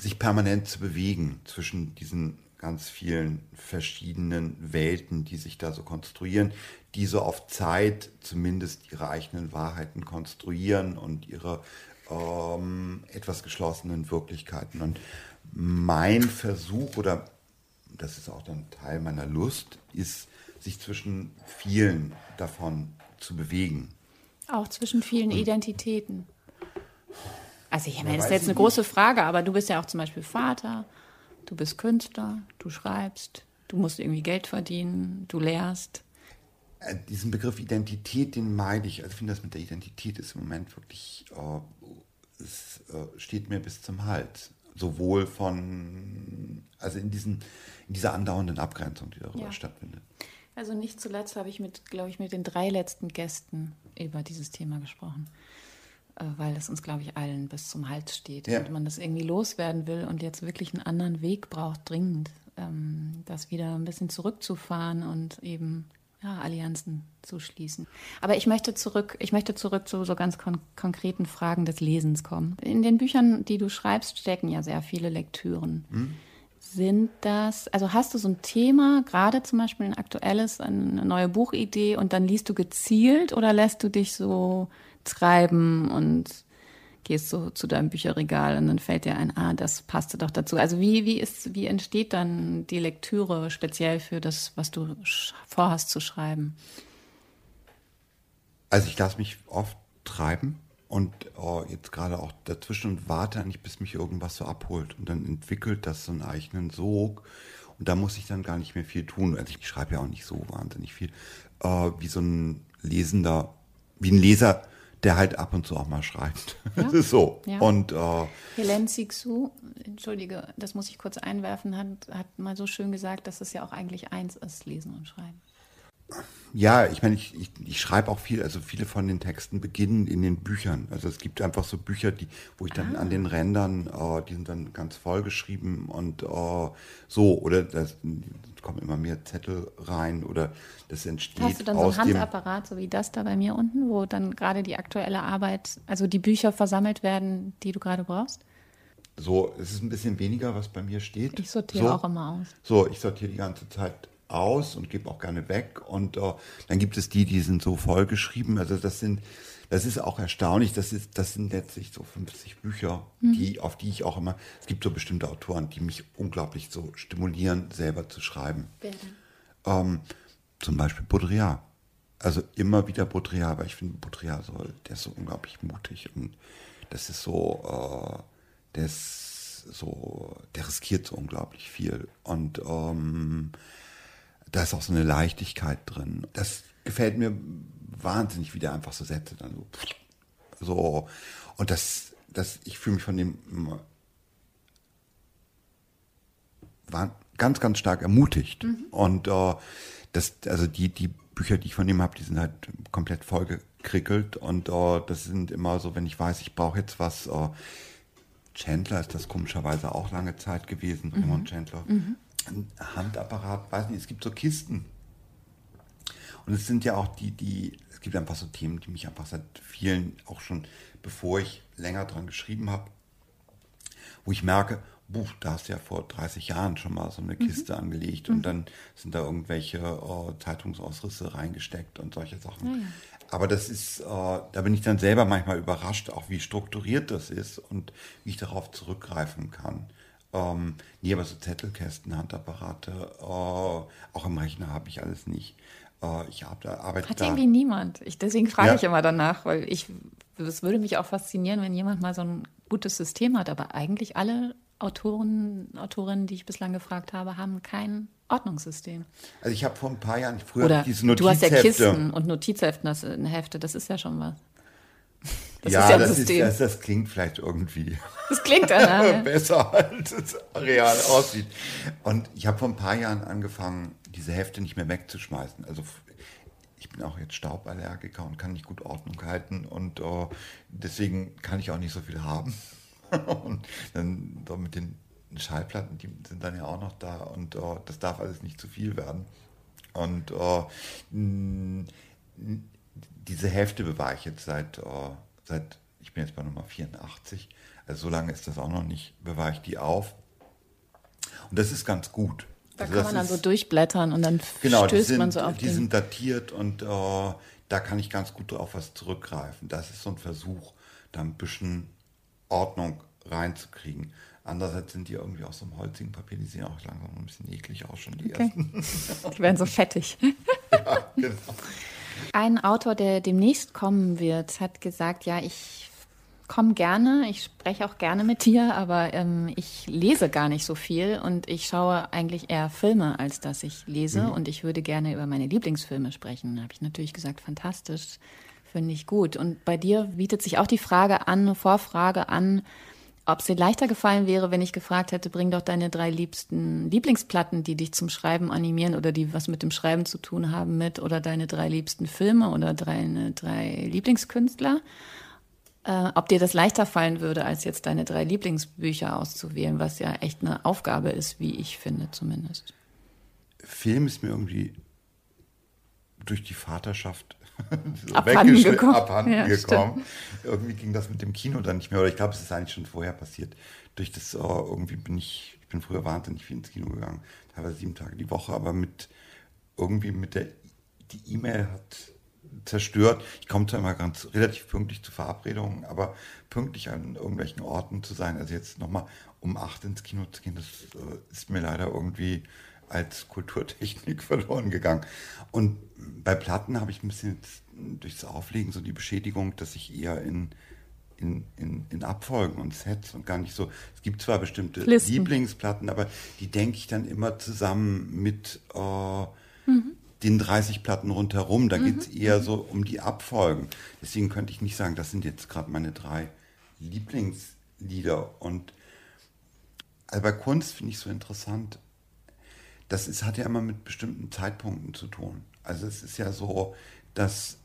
sich permanent zu bewegen zwischen diesen ganz vielen verschiedenen Welten, die sich da so konstruieren, die so auf Zeit zumindest ihre eigenen Wahrheiten konstruieren und ihre ähm, etwas geschlossenen Wirklichkeiten. Und mein Versuch, oder das ist auch dann Teil meiner Lust, ist sich zwischen vielen davon zu bewegen. Auch zwischen vielen Und Identitäten. Also ich meine, das ist jetzt eine große Frage, aber du bist ja auch zum Beispiel Vater, du bist Künstler, du schreibst, du musst irgendwie Geld verdienen, du lehrst. Äh, diesen Begriff Identität, den meide ich. Also ich finde das mit der Identität ist im Moment wirklich, äh, es äh, steht mir bis zum Hals. Sowohl von, also in, diesen, in dieser andauernden Abgrenzung, die darüber ja. stattfindet. Also nicht zuletzt habe ich mit, glaube ich, mit den drei letzten Gästen über dieses Thema gesprochen, weil es uns, glaube ich, allen bis zum Hals steht ja. und man das irgendwie loswerden will und jetzt wirklich einen anderen Weg braucht, dringend, ähm, das wieder ein bisschen zurückzufahren und eben ja, Allianzen zu schließen. Aber ich möchte zurück, ich möchte zurück zu so ganz kon konkreten Fragen des Lesens kommen. In den Büchern, die du schreibst, stecken ja sehr viele Lektüren. Hm? sind das, also hast du so ein Thema, gerade zum Beispiel ein aktuelles, eine neue Buchidee und dann liest du gezielt oder lässt du dich so treiben und gehst so zu deinem Bücherregal und dann fällt dir ein, ah, das passte doch dazu. Also wie, wie ist, wie entsteht dann die Lektüre speziell für das, was du vorhast zu schreiben? Also ich lasse mich oft treiben und oh, jetzt gerade auch dazwischen und warte eigentlich, bis mich irgendwas so abholt. Und dann entwickelt das so einen eigenen Sog. Und da muss ich dann gar nicht mehr viel tun. Also ich schreibe ja auch nicht so wahnsinnig viel. Äh, wie so ein Lesender, wie ein Leser, der halt ab und zu auch mal schreibt. Ja? so. Ja. Und äh, Helen Sixu, entschuldige, das muss ich kurz einwerfen, hat, hat mal so schön gesagt, dass es ja auch eigentlich eins ist, lesen und schreiben. Ja, ich meine, ich, ich, ich schreibe auch viel, also viele von den Texten beginnen in den Büchern. Also es gibt einfach so Bücher, die, wo ich dann ah. an den Rändern, äh, die sind dann ganz voll geschrieben und äh, so, oder das, kommen immer mehr Zettel rein oder das entsteht. Hast du dann so einen Handapparat, so wie das da bei mir unten, wo dann gerade die aktuelle Arbeit, also die Bücher versammelt werden, die du gerade brauchst? So, es ist ein bisschen weniger, was bei mir steht. Ich sortiere so, auch immer aus. So, ich sortiere die ganze Zeit aus und gebe auch gerne weg. Und uh, dann gibt es die, die sind so vollgeschrieben. Also das sind, das ist auch erstaunlich. Das ist, das sind letztlich so 50 Bücher, mhm. die, auf die ich auch immer. Es gibt so bestimmte Autoren, die mich unglaublich so stimulieren, selber zu schreiben. Wer ähm, zum Beispiel Baudrillard. Also immer wieder Baudrillard, weil ich finde Baudrillard so, der ist so unglaublich mutig und das ist so, uh, der ist so, der riskiert so unglaublich viel und ähm, da ist auch so eine Leichtigkeit drin. Das gefällt mir wahnsinnig, wie der einfach so Sätze dann so. So. Und das, das, ich fühle mich von dem ganz, ganz stark ermutigt. Mhm. Und äh, das, also die, die Bücher, die ich von ihm habe, die sind halt komplett vollgekrickelt. Und äh, das sind immer so, wenn ich weiß, ich brauche jetzt was, äh, Chandler ist das komischerweise auch lange Zeit gewesen, mhm. Raymond Chandler. Mhm. Ein Handapparat, weiß nicht, es gibt so Kisten. Und es sind ja auch die, die, es gibt einfach so Themen, die mich einfach seit vielen, auch schon bevor ich länger dran geschrieben habe, wo ich merke, buch, da hast du ja vor 30 Jahren schon mal so eine mhm. Kiste mhm. angelegt und mhm. dann sind da irgendwelche äh, Zeitungsausrisse reingesteckt und solche Sachen. Ja. Aber das ist, äh, da bin ich dann selber manchmal überrascht, auch wie strukturiert das ist und wie ich darauf zurückgreifen kann. Ähm, nee, aber so Zettelkästen, Handapparate, äh, auch im Rechner habe ich alles nicht. Äh, ich hab, da, arbeite Hat da. irgendwie niemand. Ich, deswegen frage ja. ich immer danach, weil ich, es würde mich auch faszinieren, wenn jemand mal so ein gutes System hat, aber eigentlich alle Autoren, Autorinnen, die ich bislang gefragt habe, haben kein Ordnungssystem. Also ich habe vor ein paar Jahren früher Oder diese Notizhefte. Du hast ja Kisten und Notizheften, das eine Hefte, das ist ja schon was. Das ja, ist ja das, ist, das, das, klingt vielleicht irgendwie das klingt danach, besser, als es real aussieht. Und ich habe vor ein paar Jahren angefangen, diese Hefte nicht mehr wegzuschmeißen. Also ich bin auch jetzt Stauballergiker und kann nicht gut Ordnung halten und uh, deswegen kann ich auch nicht so viel haben. und dann so mit den Schallplatten, die sind dann ja auch noch da und uh, das darf alles nicht zu viel werden. Und uh, diese Hälfte bewahre ich jetzt seit, seit, ich bin jetzt bei Nummer 84, also so lange ist das auch noch nicht, bewahre ich die auf. Und das ist ganz gut. Da also kann man dann so durchblättern und dann genau, stößt sind, man so auf Die sind datiert und uh, da kann ich ganz gut auf was zurückgreifen. Das ist so ein Versuch, da ein bisschen Ordnung reinzukriegen. Andererseits sind die irgendwie aus so einem holzigen Papier, die sehen auch langsam ein bisschen eklig aus, schon die okay. ersten. die werden so fettig. ja, genau. Ein Autor, der demnächst kommen wird, hat gesagt, ja, ich komme gerne, ich spreche auch gerne mit dir, aber ähm, ich lese gar nicht so viel und ich schaue eigentlich eher Filme, als dass ich lese. Mhm. Und ich würde gerne über meine Lieblingsfilme sprechen. Da habe ich natürlich gesagt, fantastisch. Finde ich gut. Und bei dir bietet sich auch die Frage an, eine Vorfrage an, ob es dir leichter gefallen wäre, wenn ich gefragt hätte, bring doch deine drei liebsten Lieblingsplatten, die dich zum Schreiben animieren oder die was mit dem Schreiben zu tun haben mit, oder deine drei liebsten Filme oder deine drei Lieblingskünstler. Äh, ob dir das leichter fallen würde, als jetzt deine drei Lieblingsbücher auszuwählen, was ja echt eine Aufgabe ist, wie ich finde zumindest. Film ist mir irgendwie durch die Vaterschaft so abhanden gekommen. Abhanden ja, gekommen. Irgendwie ging das mit dem Kino dann nicht mehr. Oder ich glaube, es ist eigentlich schon vorher passiert. Durch das, oh, irgendwie bin ich, ich bin früher wahnsinnig viel ins Kino gegangen. Teilweise sieben Tage die Woche, aber mit irgendwie mit der, die E-Mail hat zerstört. Ich komme zwar immer ganz relativ pünktlich zu Verabredungen, aber pünktlich an irgendwelchen Orten zu sein, also jetzt nochmal um acht ins Kino zu gehen, das äh, ist mir leider irgendwie als Kulturtechnik verloren gegangen. Und bei Platten habe ich ein bisschen durchs Auflegen so die Beschädigung, dass ich eher in, in, in, in Abfolgen und Sets und gar nicht so. Es gibt zwar bestimmte Listen. Lieblingsplatten, aber die denke ich dann immer zusammen mit äh, mhm. den 30 Platten rundherum. Da mhm. geht es eher so um die Abfolgen. Deswegen könnte ich nicht sagen, das sind jetzt gerade meine drei Lieblingslieder. Und also bei Kunst finde ich so interessant, das ist, hat ja immer mit bestimmten Zeitpunkten zu tun. Also es ist ja so, dass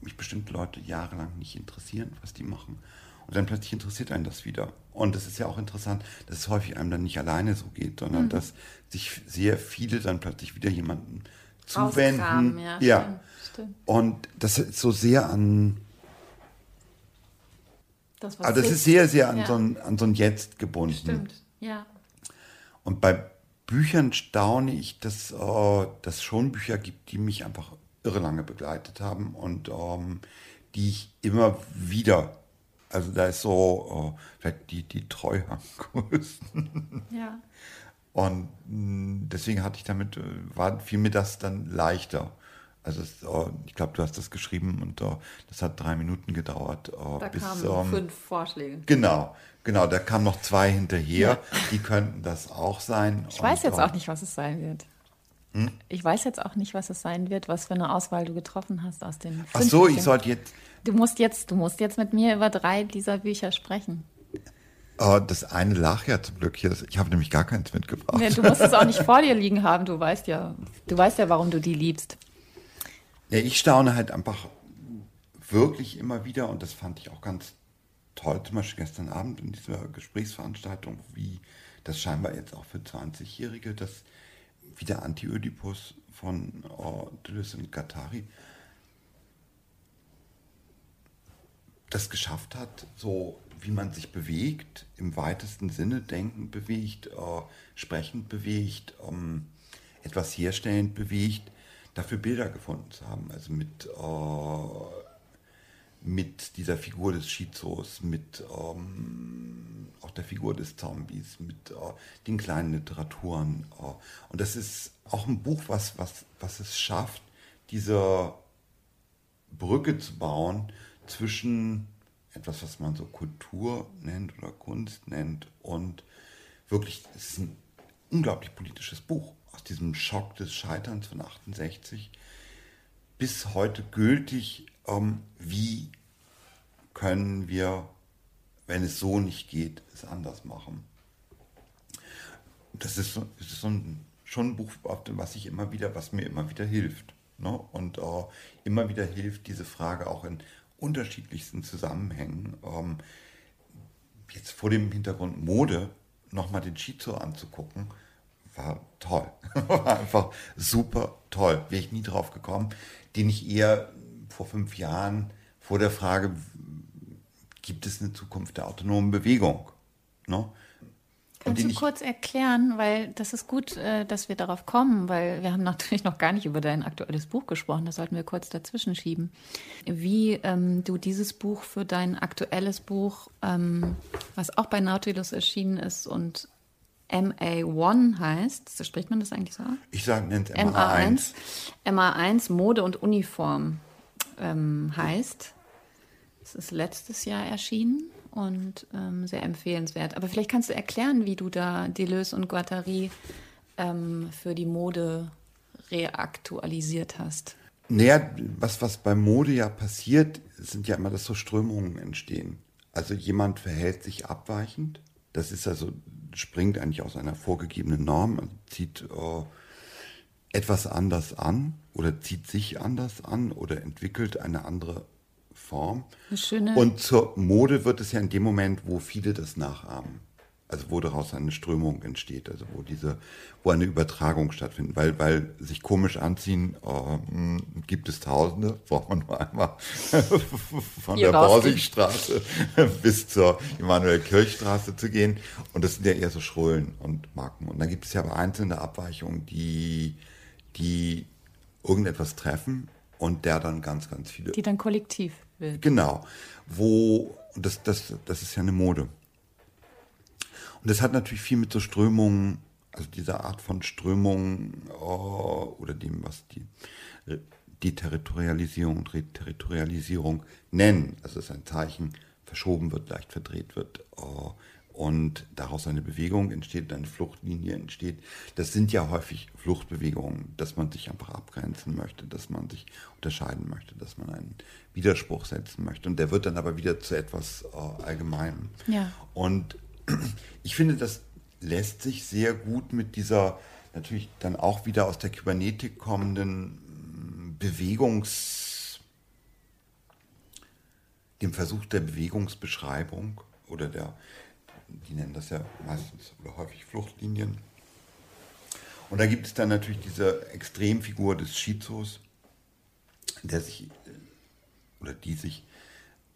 mich bestimmte Leute jahrelang nicht interessieren, was die machen. Und dann plötzlich interessiert einen das wieder. Und es ist ja auch interessant, dass es häufig einem dann nicht alleine so geht, sondern mhm. dass sich sehr viele dann plötzlich wieder jemanden zuwenden. Ja, ja. Stimmt, stimmt. Und das ist so sehr an. Das, also das ist sehr, sehr an, ja. so ein, an so ein Jetzt gebunden. Stimmt, ja. Und bei Büchern staune ich, dass äh, das schon Bücher gibt, die mich einfach irre lange begleitet haben und ähm, die ich immer wieder, also da ist so äh, vielleicht die, die Treue am größten. Ja. Und mh, mm, deswegen hatte ich damit, äh, war, fiel mir das dann leichter. Also es, äh, ich glaube, du hast das geschrieben und äh, das hat drei Minuten gedauert. Äh, da bis, kamen ähm, fünf Vorschläge. Genau, Genau, da kamen noch zwei hinterher. Ja. Die könnten das auch sein. Ich weiß jetzt auch nicht, was es sein wird. Hm? Ich weiß jetzt auch nicht, was es sein wird, was für eine Auswahl du getroffen hast aus den. Ach so, ich sollte jetzt. Du musst jetzt, du musst jetzt mit mir über drei dieser Bücher sprechen. Oh, das eine lag ja zum Glück hier. Ich habe nämlich gar keins mitgebracht. Nee, du musst es auch nicht vor dir liegen haben. Du weißt ja, du weißt ja, warum du die liebst. Ja, ich staune halt einfach wirklich immer wieder und das fand ich auch ganz toll, zum Beispiel gestern Abend in dieser Gesprächsveranstaltung, wie das scheinbar jetzt auch für 20-Jährige, dass wie der Anti-Ödipus von Deleuze und Gattari das geschafft hat, so wie man sich bewegt, im weitesten Sinne denkend bewegt, äh, sprechend bewegt, ähm, etwas herstellend bewegt, dafür Bilder gefunden zu haben. Also mit, äh, mit dieser Figur des Schizos, mit ähm, auch der Figur des Zombies, mit äh, den kleinen Literaturen. Äh. Und das ist auch ein Buch, was, was, was es schafft, diese Brücke zu bauen zwischen etwas, was man so Kultur nennt oder Kunst nennt und wirklich, es ist ein unglaublich politisches Buch aus diesem Schock des Scheiterns von 68 bis heute gültig, ähm, wie können wir, wenn es so nicht geht, es anders machen. Das ist, das ist so ein, schon ein Buch, was ich immer wieder, was mir immer wieder hilft. Ne? Und äh, immer wieder hilft, diese Frage auch in unterschiedlichsten Zusammenhängen, ähm, jetzt vor dem Hintergrund Mode nochmal den Shizu anzugucken, war toll. war einfach super toll. Wäre ich nie drauf gekommen, den ich eher vor fünf Jahren vor der Frage, gibt es eine Zukunft der autonomen Bewegung? Ne? Kannst du kurz erklären, weil das ist gut, äh, dass wir darauf kommen, weil wir haben natürlich noch gar nicht über dein aktuelles Buch gesprochen, das sollten wir kurz dazwischen schieben. Wie ähm, du dieses Buch für dein aktuelles Buch, ähm, was auch bei Nautilus erschienen ist und MA1 heißt, so spricht man das eigentlich so? Ich sage, nennt MA1. MA1 Mode und Uniform ähm, heißt. Es ist letztes Jahr erschienen und ähm, sehr empfehlenswert. Aber vielleicht kannst du erklären, wie du da Deleuze und Guattari ähm, für die Mode reaktualisiert hast. Naja, was, was bei Mode ja passiert, sind ja immer, dass so Strömungen entstehen. Also jemand verhält sich abweichend. Das ist also, springt eigentlich aus einer vorgegebenen Norm, also zieht äh, etwas anders an oder zieht sich anders an oder entwickelt eine andere Form. Und zur Mode wird es ja in dem Moment, wo viele das nachahmen. Also wo daraus eine Strömung entsteht, also wo diese, wo eine Übertragung stattfindet, weil, weil sich komisch anziehen äh, gibt es Tausende, braucht man nur einmal von Hier der Borsigstraße bis zur Immanuel-Kirchstraße zu gehen. Und das sind ja eher so Schrullen und Marken. Und dann gibt es ja aber einzelne Abweichungen, die, die irgendetwas treffen und der dann ganz, ganz viele. Die dann kollektiv wird. Genau. Wo, das, das, das ist ja eine Mode. Und das hat natürlich viel mit so Strömungen, also dieser Art von Strömungen oh, oder dem, was die Deterritorialisierung und Reterritorialisierung nennen. Also es ist ein Zeichen, verschoben wird, leicht verdreht wird. Oh, und daraus eine Bewegung entsteht, eine Fluchtlinie entsteht. Das sind ja häufig Fluchtbewegungen, dass man sich einfach abgrenzen möchte, dass man sich unterscheiden möchte, dass man einen Widerspruch setzen möchte. Und der wird dann aber wieder zu etwas äh, Allgemeinem. Ja. Und ich finde, das lässt sich sehr gut mit dieser natürlich dann auch wieder aus der Kybernetik kommenden Bewegungs, dem Versuch der Bewegungsbeschreibung oder der die nennen das ja meistens oder häufig Fluchtlinien. Und da gibt es dann natürlich diese Extremfigur des Schizos, der sich oder die sich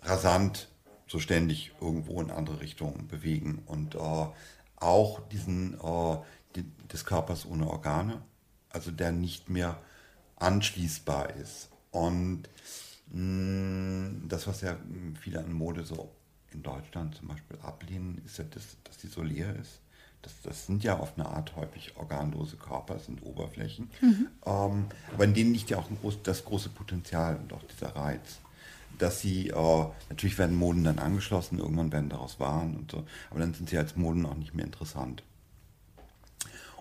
rasant so ständig irgendwo in andere Richtungen bewegen und äh, auch diesen äh, die, des Körpers ohne Organe, also der nicht mehr anschließbar ist. Und mh, mm, das, was ja viele an Mode so in Deutschland zum Beispiel ablehnen, ist ja, das, dass die so leer ist. Das, das sind ja auf eine Art häufig organlose Körper, sind Oberflächen. Mhm. Ähm, aber in denen liegt ja auch groß, das große Potenzial und auch dieser Reiz. Dass sie, äh, natürlich werden Moden dann angeschlossen, irgendwann werden daraus Waren und so, aber dann sind sie als Moden auch nicht mehr interessant.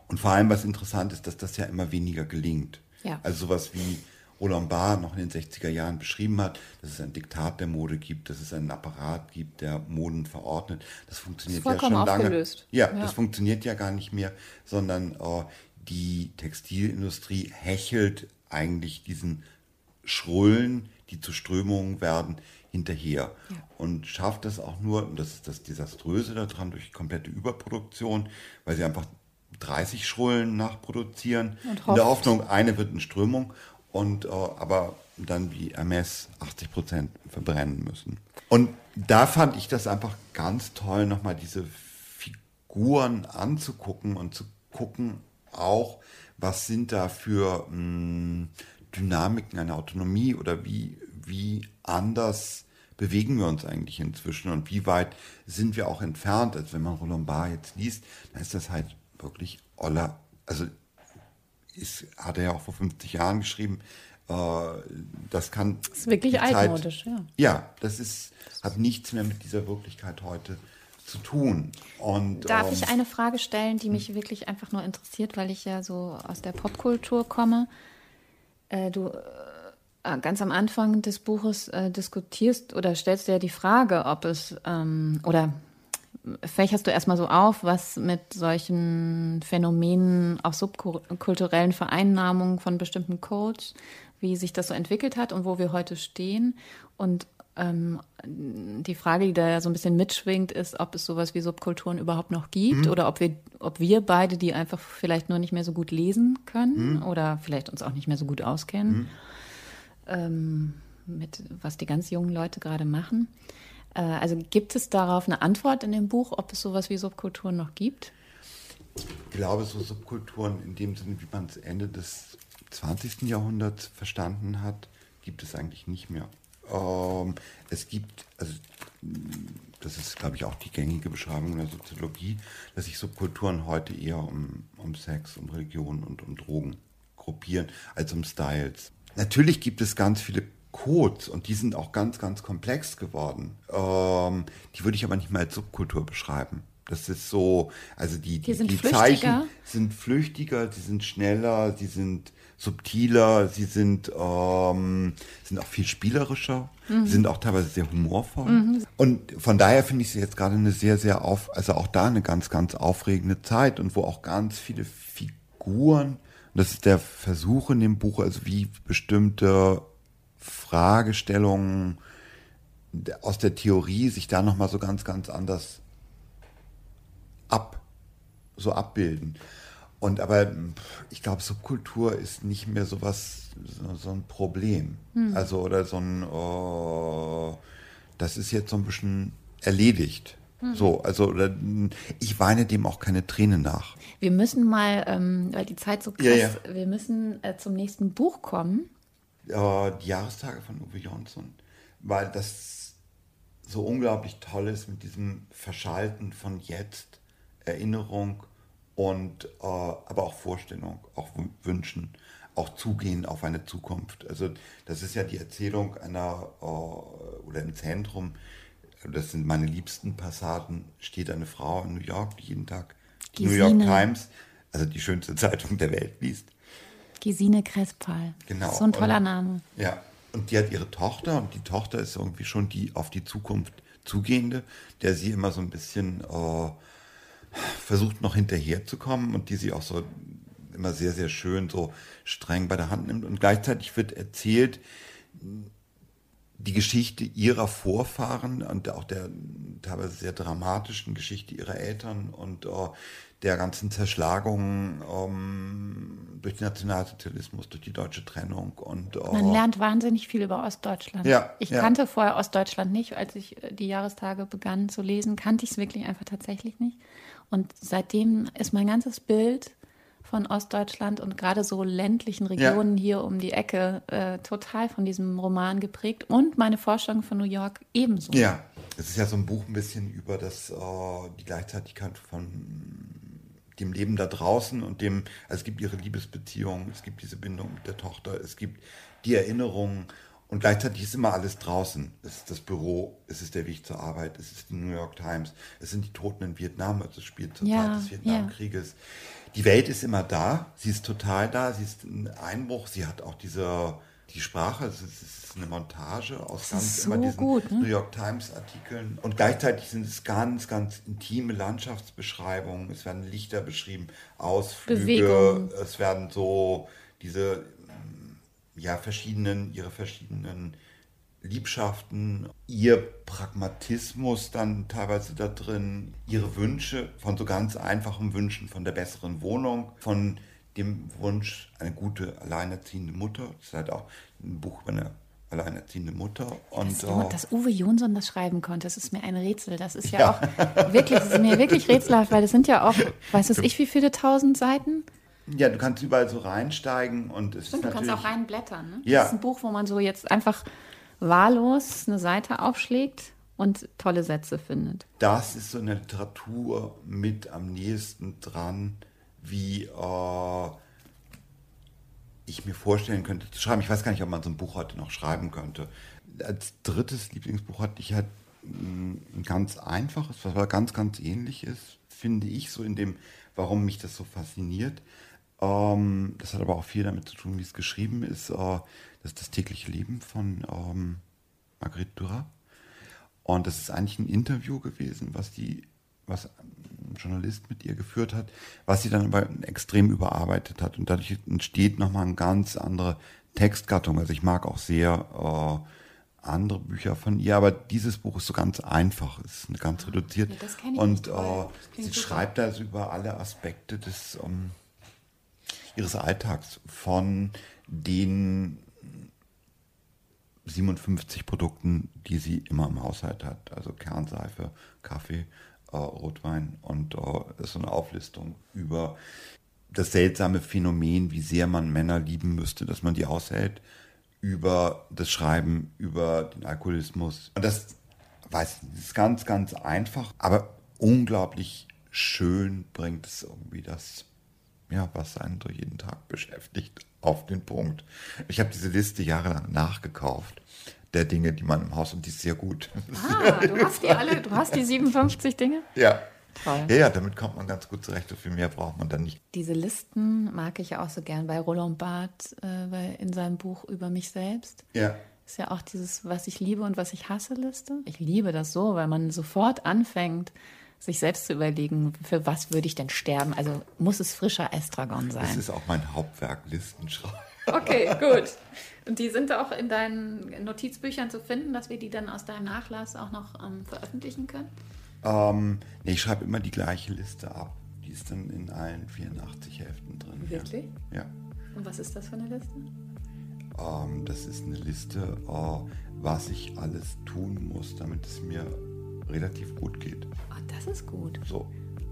Und vor allem, was interessant ist, dass das ja immer weniger gelingt. Ja. Also sowas wie Roland Barr noch in den 60er Jahren beschrieben hat, dass es ein Diktat der Mode gibt, dass es einen Apparat gibt, der Moden verordnet. Das funktioniert das ja schon lange. Ja, ja, das funktioniert ja gar nicht mehr, sondern äh, die Textilindustrie hechelt eigentlich diesen Schrullen, die zu Strömungen werden, hinterher ja. und schafft es auch nur, und das ist das Desaströse daran, durch komplette Überproduktion, weil sie einfach 30 Schrullen nachproduzieren, in der Hoffnung, eine wird in Strömung und äh, aber dann wie Hermes 80 Prozent verbrennen müssen. Und da fand ich das einfach ganz toll, nochmal diese Figuren anzugucken und zu gucken auch, was sind da für mh, hm, Dynamiken einer Autonomie oder wie, wie anders bewegen wir uns eigentlich inzwischen und wie weit sind wir auch entfernt. Also wenn man Roland Barr jetzt liest, dann ist das halt wirklich Oller, also ist, hat er ja auch vor 50 Jahren geschrieben, äh, das kann. Das ist wirklich altmodisch, Zeit, ja. Ja, das ist, hat nichts mehr mit dieser Wirklichkeit heute zu tun. Und, Darf ähm, ich eine Frage stellen, die mich wirklich einfach nur interessiert, weil ich ja so aus der Popkultur komme? Äh, du äh, ganz am Anfang des Buches äh, diskutierst oder stellst dir die Frage, ob es ähm, oder fächerst du erstmal so auf, was mit solchen Phänomenen, auch subkulturellen Vereinnahmungen von bestimmten Codes, wie sich das so entwickelt hat und wo wir heute stehen. Und ähm, die Frage, die da ja so ein bisschen mitschwingt, ist, ob es sowas wie Subkulturen überhaupt noch gibt mhm. oder ob wir, ob wir beide die einfach vielleicht nur nicht mehr so gut lesen können mhm. oder vielleicht uns auch nicht mehr so gut auskennen, mhm. ähm, mit was die ganz jungen Leute gerade machen. Äh, also gibt es darauf eine Antwort in dem Buch, ob es sowas wie Subkulturen noch gibt? Ich glaube, so Subkulturen in dem Sinne, wie man es Ende des 20. Jahrhunderts verstanden hat, gibt es eigentlich nicht mehr. Ähm, es gibt, also das ist, glaube ich, auch die gängige Beschreibung in der Soziologie, dass sich Subkulturen heute eher um, um Sex, um Religion und um Drogen gruppieren, als um Styles. Natürlich gibt es ganz viele Codes und die sind auch ganz, ganz komplex geworden. Ähm, die würde ich aber nicht mal als Subkultur beschreiben. Das ist so, also die, die, die, die Zeichen sind flüchtiger, sie sind schneller, sie sind subtiler, sie sind, ähm, sind auch viel spielerischer, mhm. sind auch teilweise sehr humorvoll. Mhm. Und von daher finde ich sie jetzt gerade eine sehr, sehr auf, also auch da eine ganz, ganz aufregende Zeit und wo auch ganz viele Figuren, und das ist der Versuch in dem Buch, also wie bestimmte Fragestellungen aus der Theorie sich da nochmal so ganz, ganz anders ab, so abbilden. Und aber ich glaube, Subkultur ist nicht mehr sowas, so, so ein Problem. Hm. Also, oder so ein, oh, das ist jetzt so ein bisschen erledigt. Hm. So, also oder, ich weine dem auch keine Träne nach. Wir müssen mal, ähm, weil die Zeit so krass, ja, ja. wir müssen äh, zum nächsten Buch kommen. Äh, die Jahrestage von Uwe Jonsson, weil das so unglaublich toll ist mit diesem Verschalten von jetzt, Erinnerung und äh, aber auch Vorstellung, auch Wünschen, auch Zugehen auf eine Zukunft. Also das ist ja die Erzählung einer äh, oder im Zentrum, das sind meine liebsten Passaten, steht eine Frau in New York, die jeden Tag die New York Times, also die schönste Zeitung der Welt liest. Gesine Crespal. Genau. So ein toller und, Name. Ja, und die hat ihre Tochter und die Tochter ist irgendwie schon die auf die Zukunft zugehende, der sie immer so ein bisschen äh, versucht noch hinterherzukommen und die sie auch so immer sehr, sehr schön so streng bei der Hand nimmt. Und gleichzeitig wird erzählt die Geschichte ihrer Vorfahren und auch der teilweise sehr dramatischen Geschichte ihrer Eltern und uh, der ganzen Zerschlagung um, durch den Nationalsozialismus, durch die deutsche Trennung. Und, uh, Man lernt wahnsinnig viel über Ostdeutschland. Ja, ich ja. kannte vorher Ostdeutschland nicht. Als ich äh, die Jahrestage begann zu lesen, kannte ich es wirklich einfach tatsächlich nicht. Und seitdem ist mein ganzes Bild von Ostdeutschland und gerade so ländlichen Regionen ja. hier um die Ecke äh, total von diesem Roman geprägt und meine Vorstellung von New York ebenso. Ja, es ist ja so ein Buch ein bisschen über das, äh, die Gleichzeitigkeit von dem Leben da draußen und dem, also es gibt ihre Liebesbeziehung, es gibt diese Bindung mit der Tochter, es gibt die Erinnerungen und gleichzeitig ist immer alles draußen. Es ist das Büro, es ist der Weg zur Arbeit, es ist die New York Times, es sind die Toten in Vietnam, also es spielt zur ja, Zeit des Vietnamkrieges. Ja. Die Welt ist immer da, sie ist total da, sie ist ein Einbruch, sie hat auch diese, die Sprache, es ist eine Montage aus ganz so immer diesen gut, ne? New York Times Artikeln. Und gleichzeitig sind es ganz, ganz intime Landschaftsbeschreibungen, es werden Lichter beschrieben, Ausflüge, Bewegung. es werden so diese ja, verschiedenen, ihre verschiedenen Liebschaften, ihr Pragmatismus dann teilweise da drin, ihre Wünsche von so ganz einfachen Wünschen, von der besseren Wohnung, von dem Wunsch, eine gute alleinerziehende Mutter. Das ist halt auch ein Buch über eine alleinerziehende Mutter. Und, dass, äh, dass Uwe Jonsson das schreiben konnte, das ist mir ein Rätsel. Das ist ja, ja. auch wirklich, das ist mir wirklich rätselhaft, weil das sind ja auch, weiß es ich, wie viele tausend Seiten? Ja, du kannst überall so reinsteigen und es Stimmt, ist du kannst auch reinblättern. Ne? Ja. Das ist ein Buch, wo man so jetzt einfach wahllos eine Seite aufschlägt und tolle Sätze findet. Das ist so eine Literatur mit am nächsten dran, wie äh, ich mir vorstellen könnte zu schreiben. Ich weiß gar nicht, ob man so ein Buch heute noch schreiben könnte. Als drittes Lieblingsbuch hatte ich halt ein ganz einfaches, was aber ganz, ganz ähnlich ist, finde ich, so in dem, warum mich das so fasziniert. Ähm, das hat aber auch viel damit zu tun, wie es geschrieben ist. Äh, das ist das tägliche Leben von ähm, Marguerite Duras. Und das ist eigentlich ein Interview gewesen, was die, was ein Journalist mit ihr geführt hat, was sie dann aber extrem überarbeitet hat. Und dadurch entsteht nochmal eine ganz andere Textgattung. Also ich mag auch sehr äh, andere Bücher von ihr, aber dieses Buch ist so ganz einfach, ist eine ganz reduziert. Ja, und äh, sie super. schreibt also über alle Aspekte des ähm, ihres Alltags, von den 57 Produkten, die sie immer im Haushalt hat. Also Kernseife, Kaffee, äh, Rotwein und äh, ist so eine Auflistung über das seltsame Phänomen, wie sehr man Männer lieben müsste, dass man die aushält, über das Schreiben, über den Alkoholismus. Und das, weiß ich, ist ganz, ganz einfach, aber unglaublich schön bringt es irgendwie das, ja, was einen durch jeden Tag beschäftigt auf den Punkt. Ich habe diese Liste jahrelang nachgekauft der Dinge, die man im Haus und die ist sehr gut. Ah, du hast die alle, du hast die 57 Dinge? Ja. Toll. Ja, ja, damit kommt man ganz gut zurecht. So viel mehr braucht man dann nicht. Diese Listen mag ich ja auch so gern bei Roland Barth äh, in seinem Buch über mich selbst. Ja. Ist ja auch dieses, was ich liebe und was ich hasse Liste. Ich liebe das so, weil man sofort anfängt, sich selbst zu überlegen, für was würde ich denn sterben? Also muss es frischer Estragon sein. Das ist auch mein Hauptwerk, Listenschreiben. Okay, gut. Und die sind auch in deinen Notizbüchern zu finden, dass wir die dann aus deinem Nachlass auch noch ähm, veröffentlichen können? Ähm, nee, ich schreibe immer die gleiche Liste ab. Die ist dann in allen 84 Heften drin. Wirklich? Ja. ja. Und was ist das für eine Liste? Ähm, das ist eine Liste, äh, was ich alles tun muss, damit es mir relativ gut geht. Oh, das ist gut. So.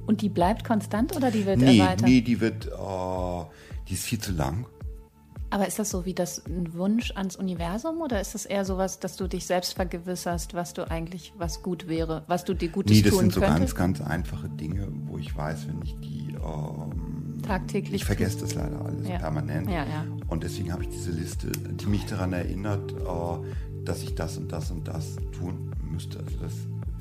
Und die bleibt konstant oder die wird nee, erweitert? Nee, die wird, äh, die ist viel zu lang. Aber ist das so wie das ein Wunsch ans Universum oder ist das eher sowas, dass du dich selbst vergewisserst, was du eigentlich, was gut wäre, was du dir Gutes nee, das tun sind so könntest? ganz, ganz einfache Dinge, wo ich weiß, wenn ich die ähm, tagtäglich. Ich vergesse das leider alles ja. permanent. Ja, ja. Und deswegen habe ich diese Liste, die mich daran erinnert, äh, dass ich das und das und das tun müsste. Also das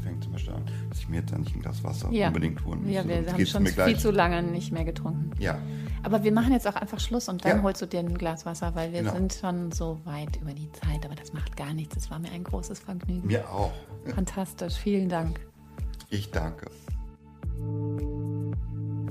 fängt zum Beispiel an, dass ich mir jetzt nicht ein Glas Wasser ja. unbedingt holen müsste. Ja, wir haben schon viel zu lange nicht mehr getrunken. Ja. Aber wir machen jetzt auch einfach Schluss und dann ja. holst du dir ein Glas Wasser, weil wir genau. sind schon so weit über die Zeit. Aber das macht gar nichts. Das war mir ein großes Vergnügen. Mir auch. Fantastisch. Vielen Dank. Ich danke.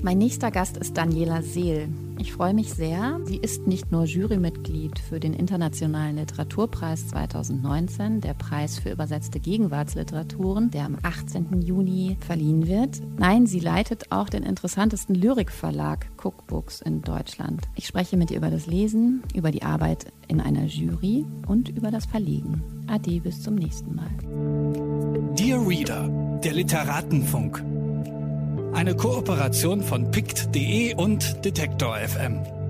Mein nächster Gast ist Daniela Seel. Ich freue mich sehr. Sie ist nicht nur Jurymitglied für den Internationalen Literaturpreis 2019, der Preis für übersetzte Gegenwartsliteraturen, der am 18. Juni verliehen wird. Nein, sie leitet auch den interessantesten Lyrikverlag Cookbooks in Deutschland. Ich spreche mit ihr über das Lesen, über die Arbeit in einer Jury und über das Verlegen. Ade, bis zum nächsten Mal. Dear Reader, der Literatenfunk. Eine Kooperation von pict.de und Detektor FM.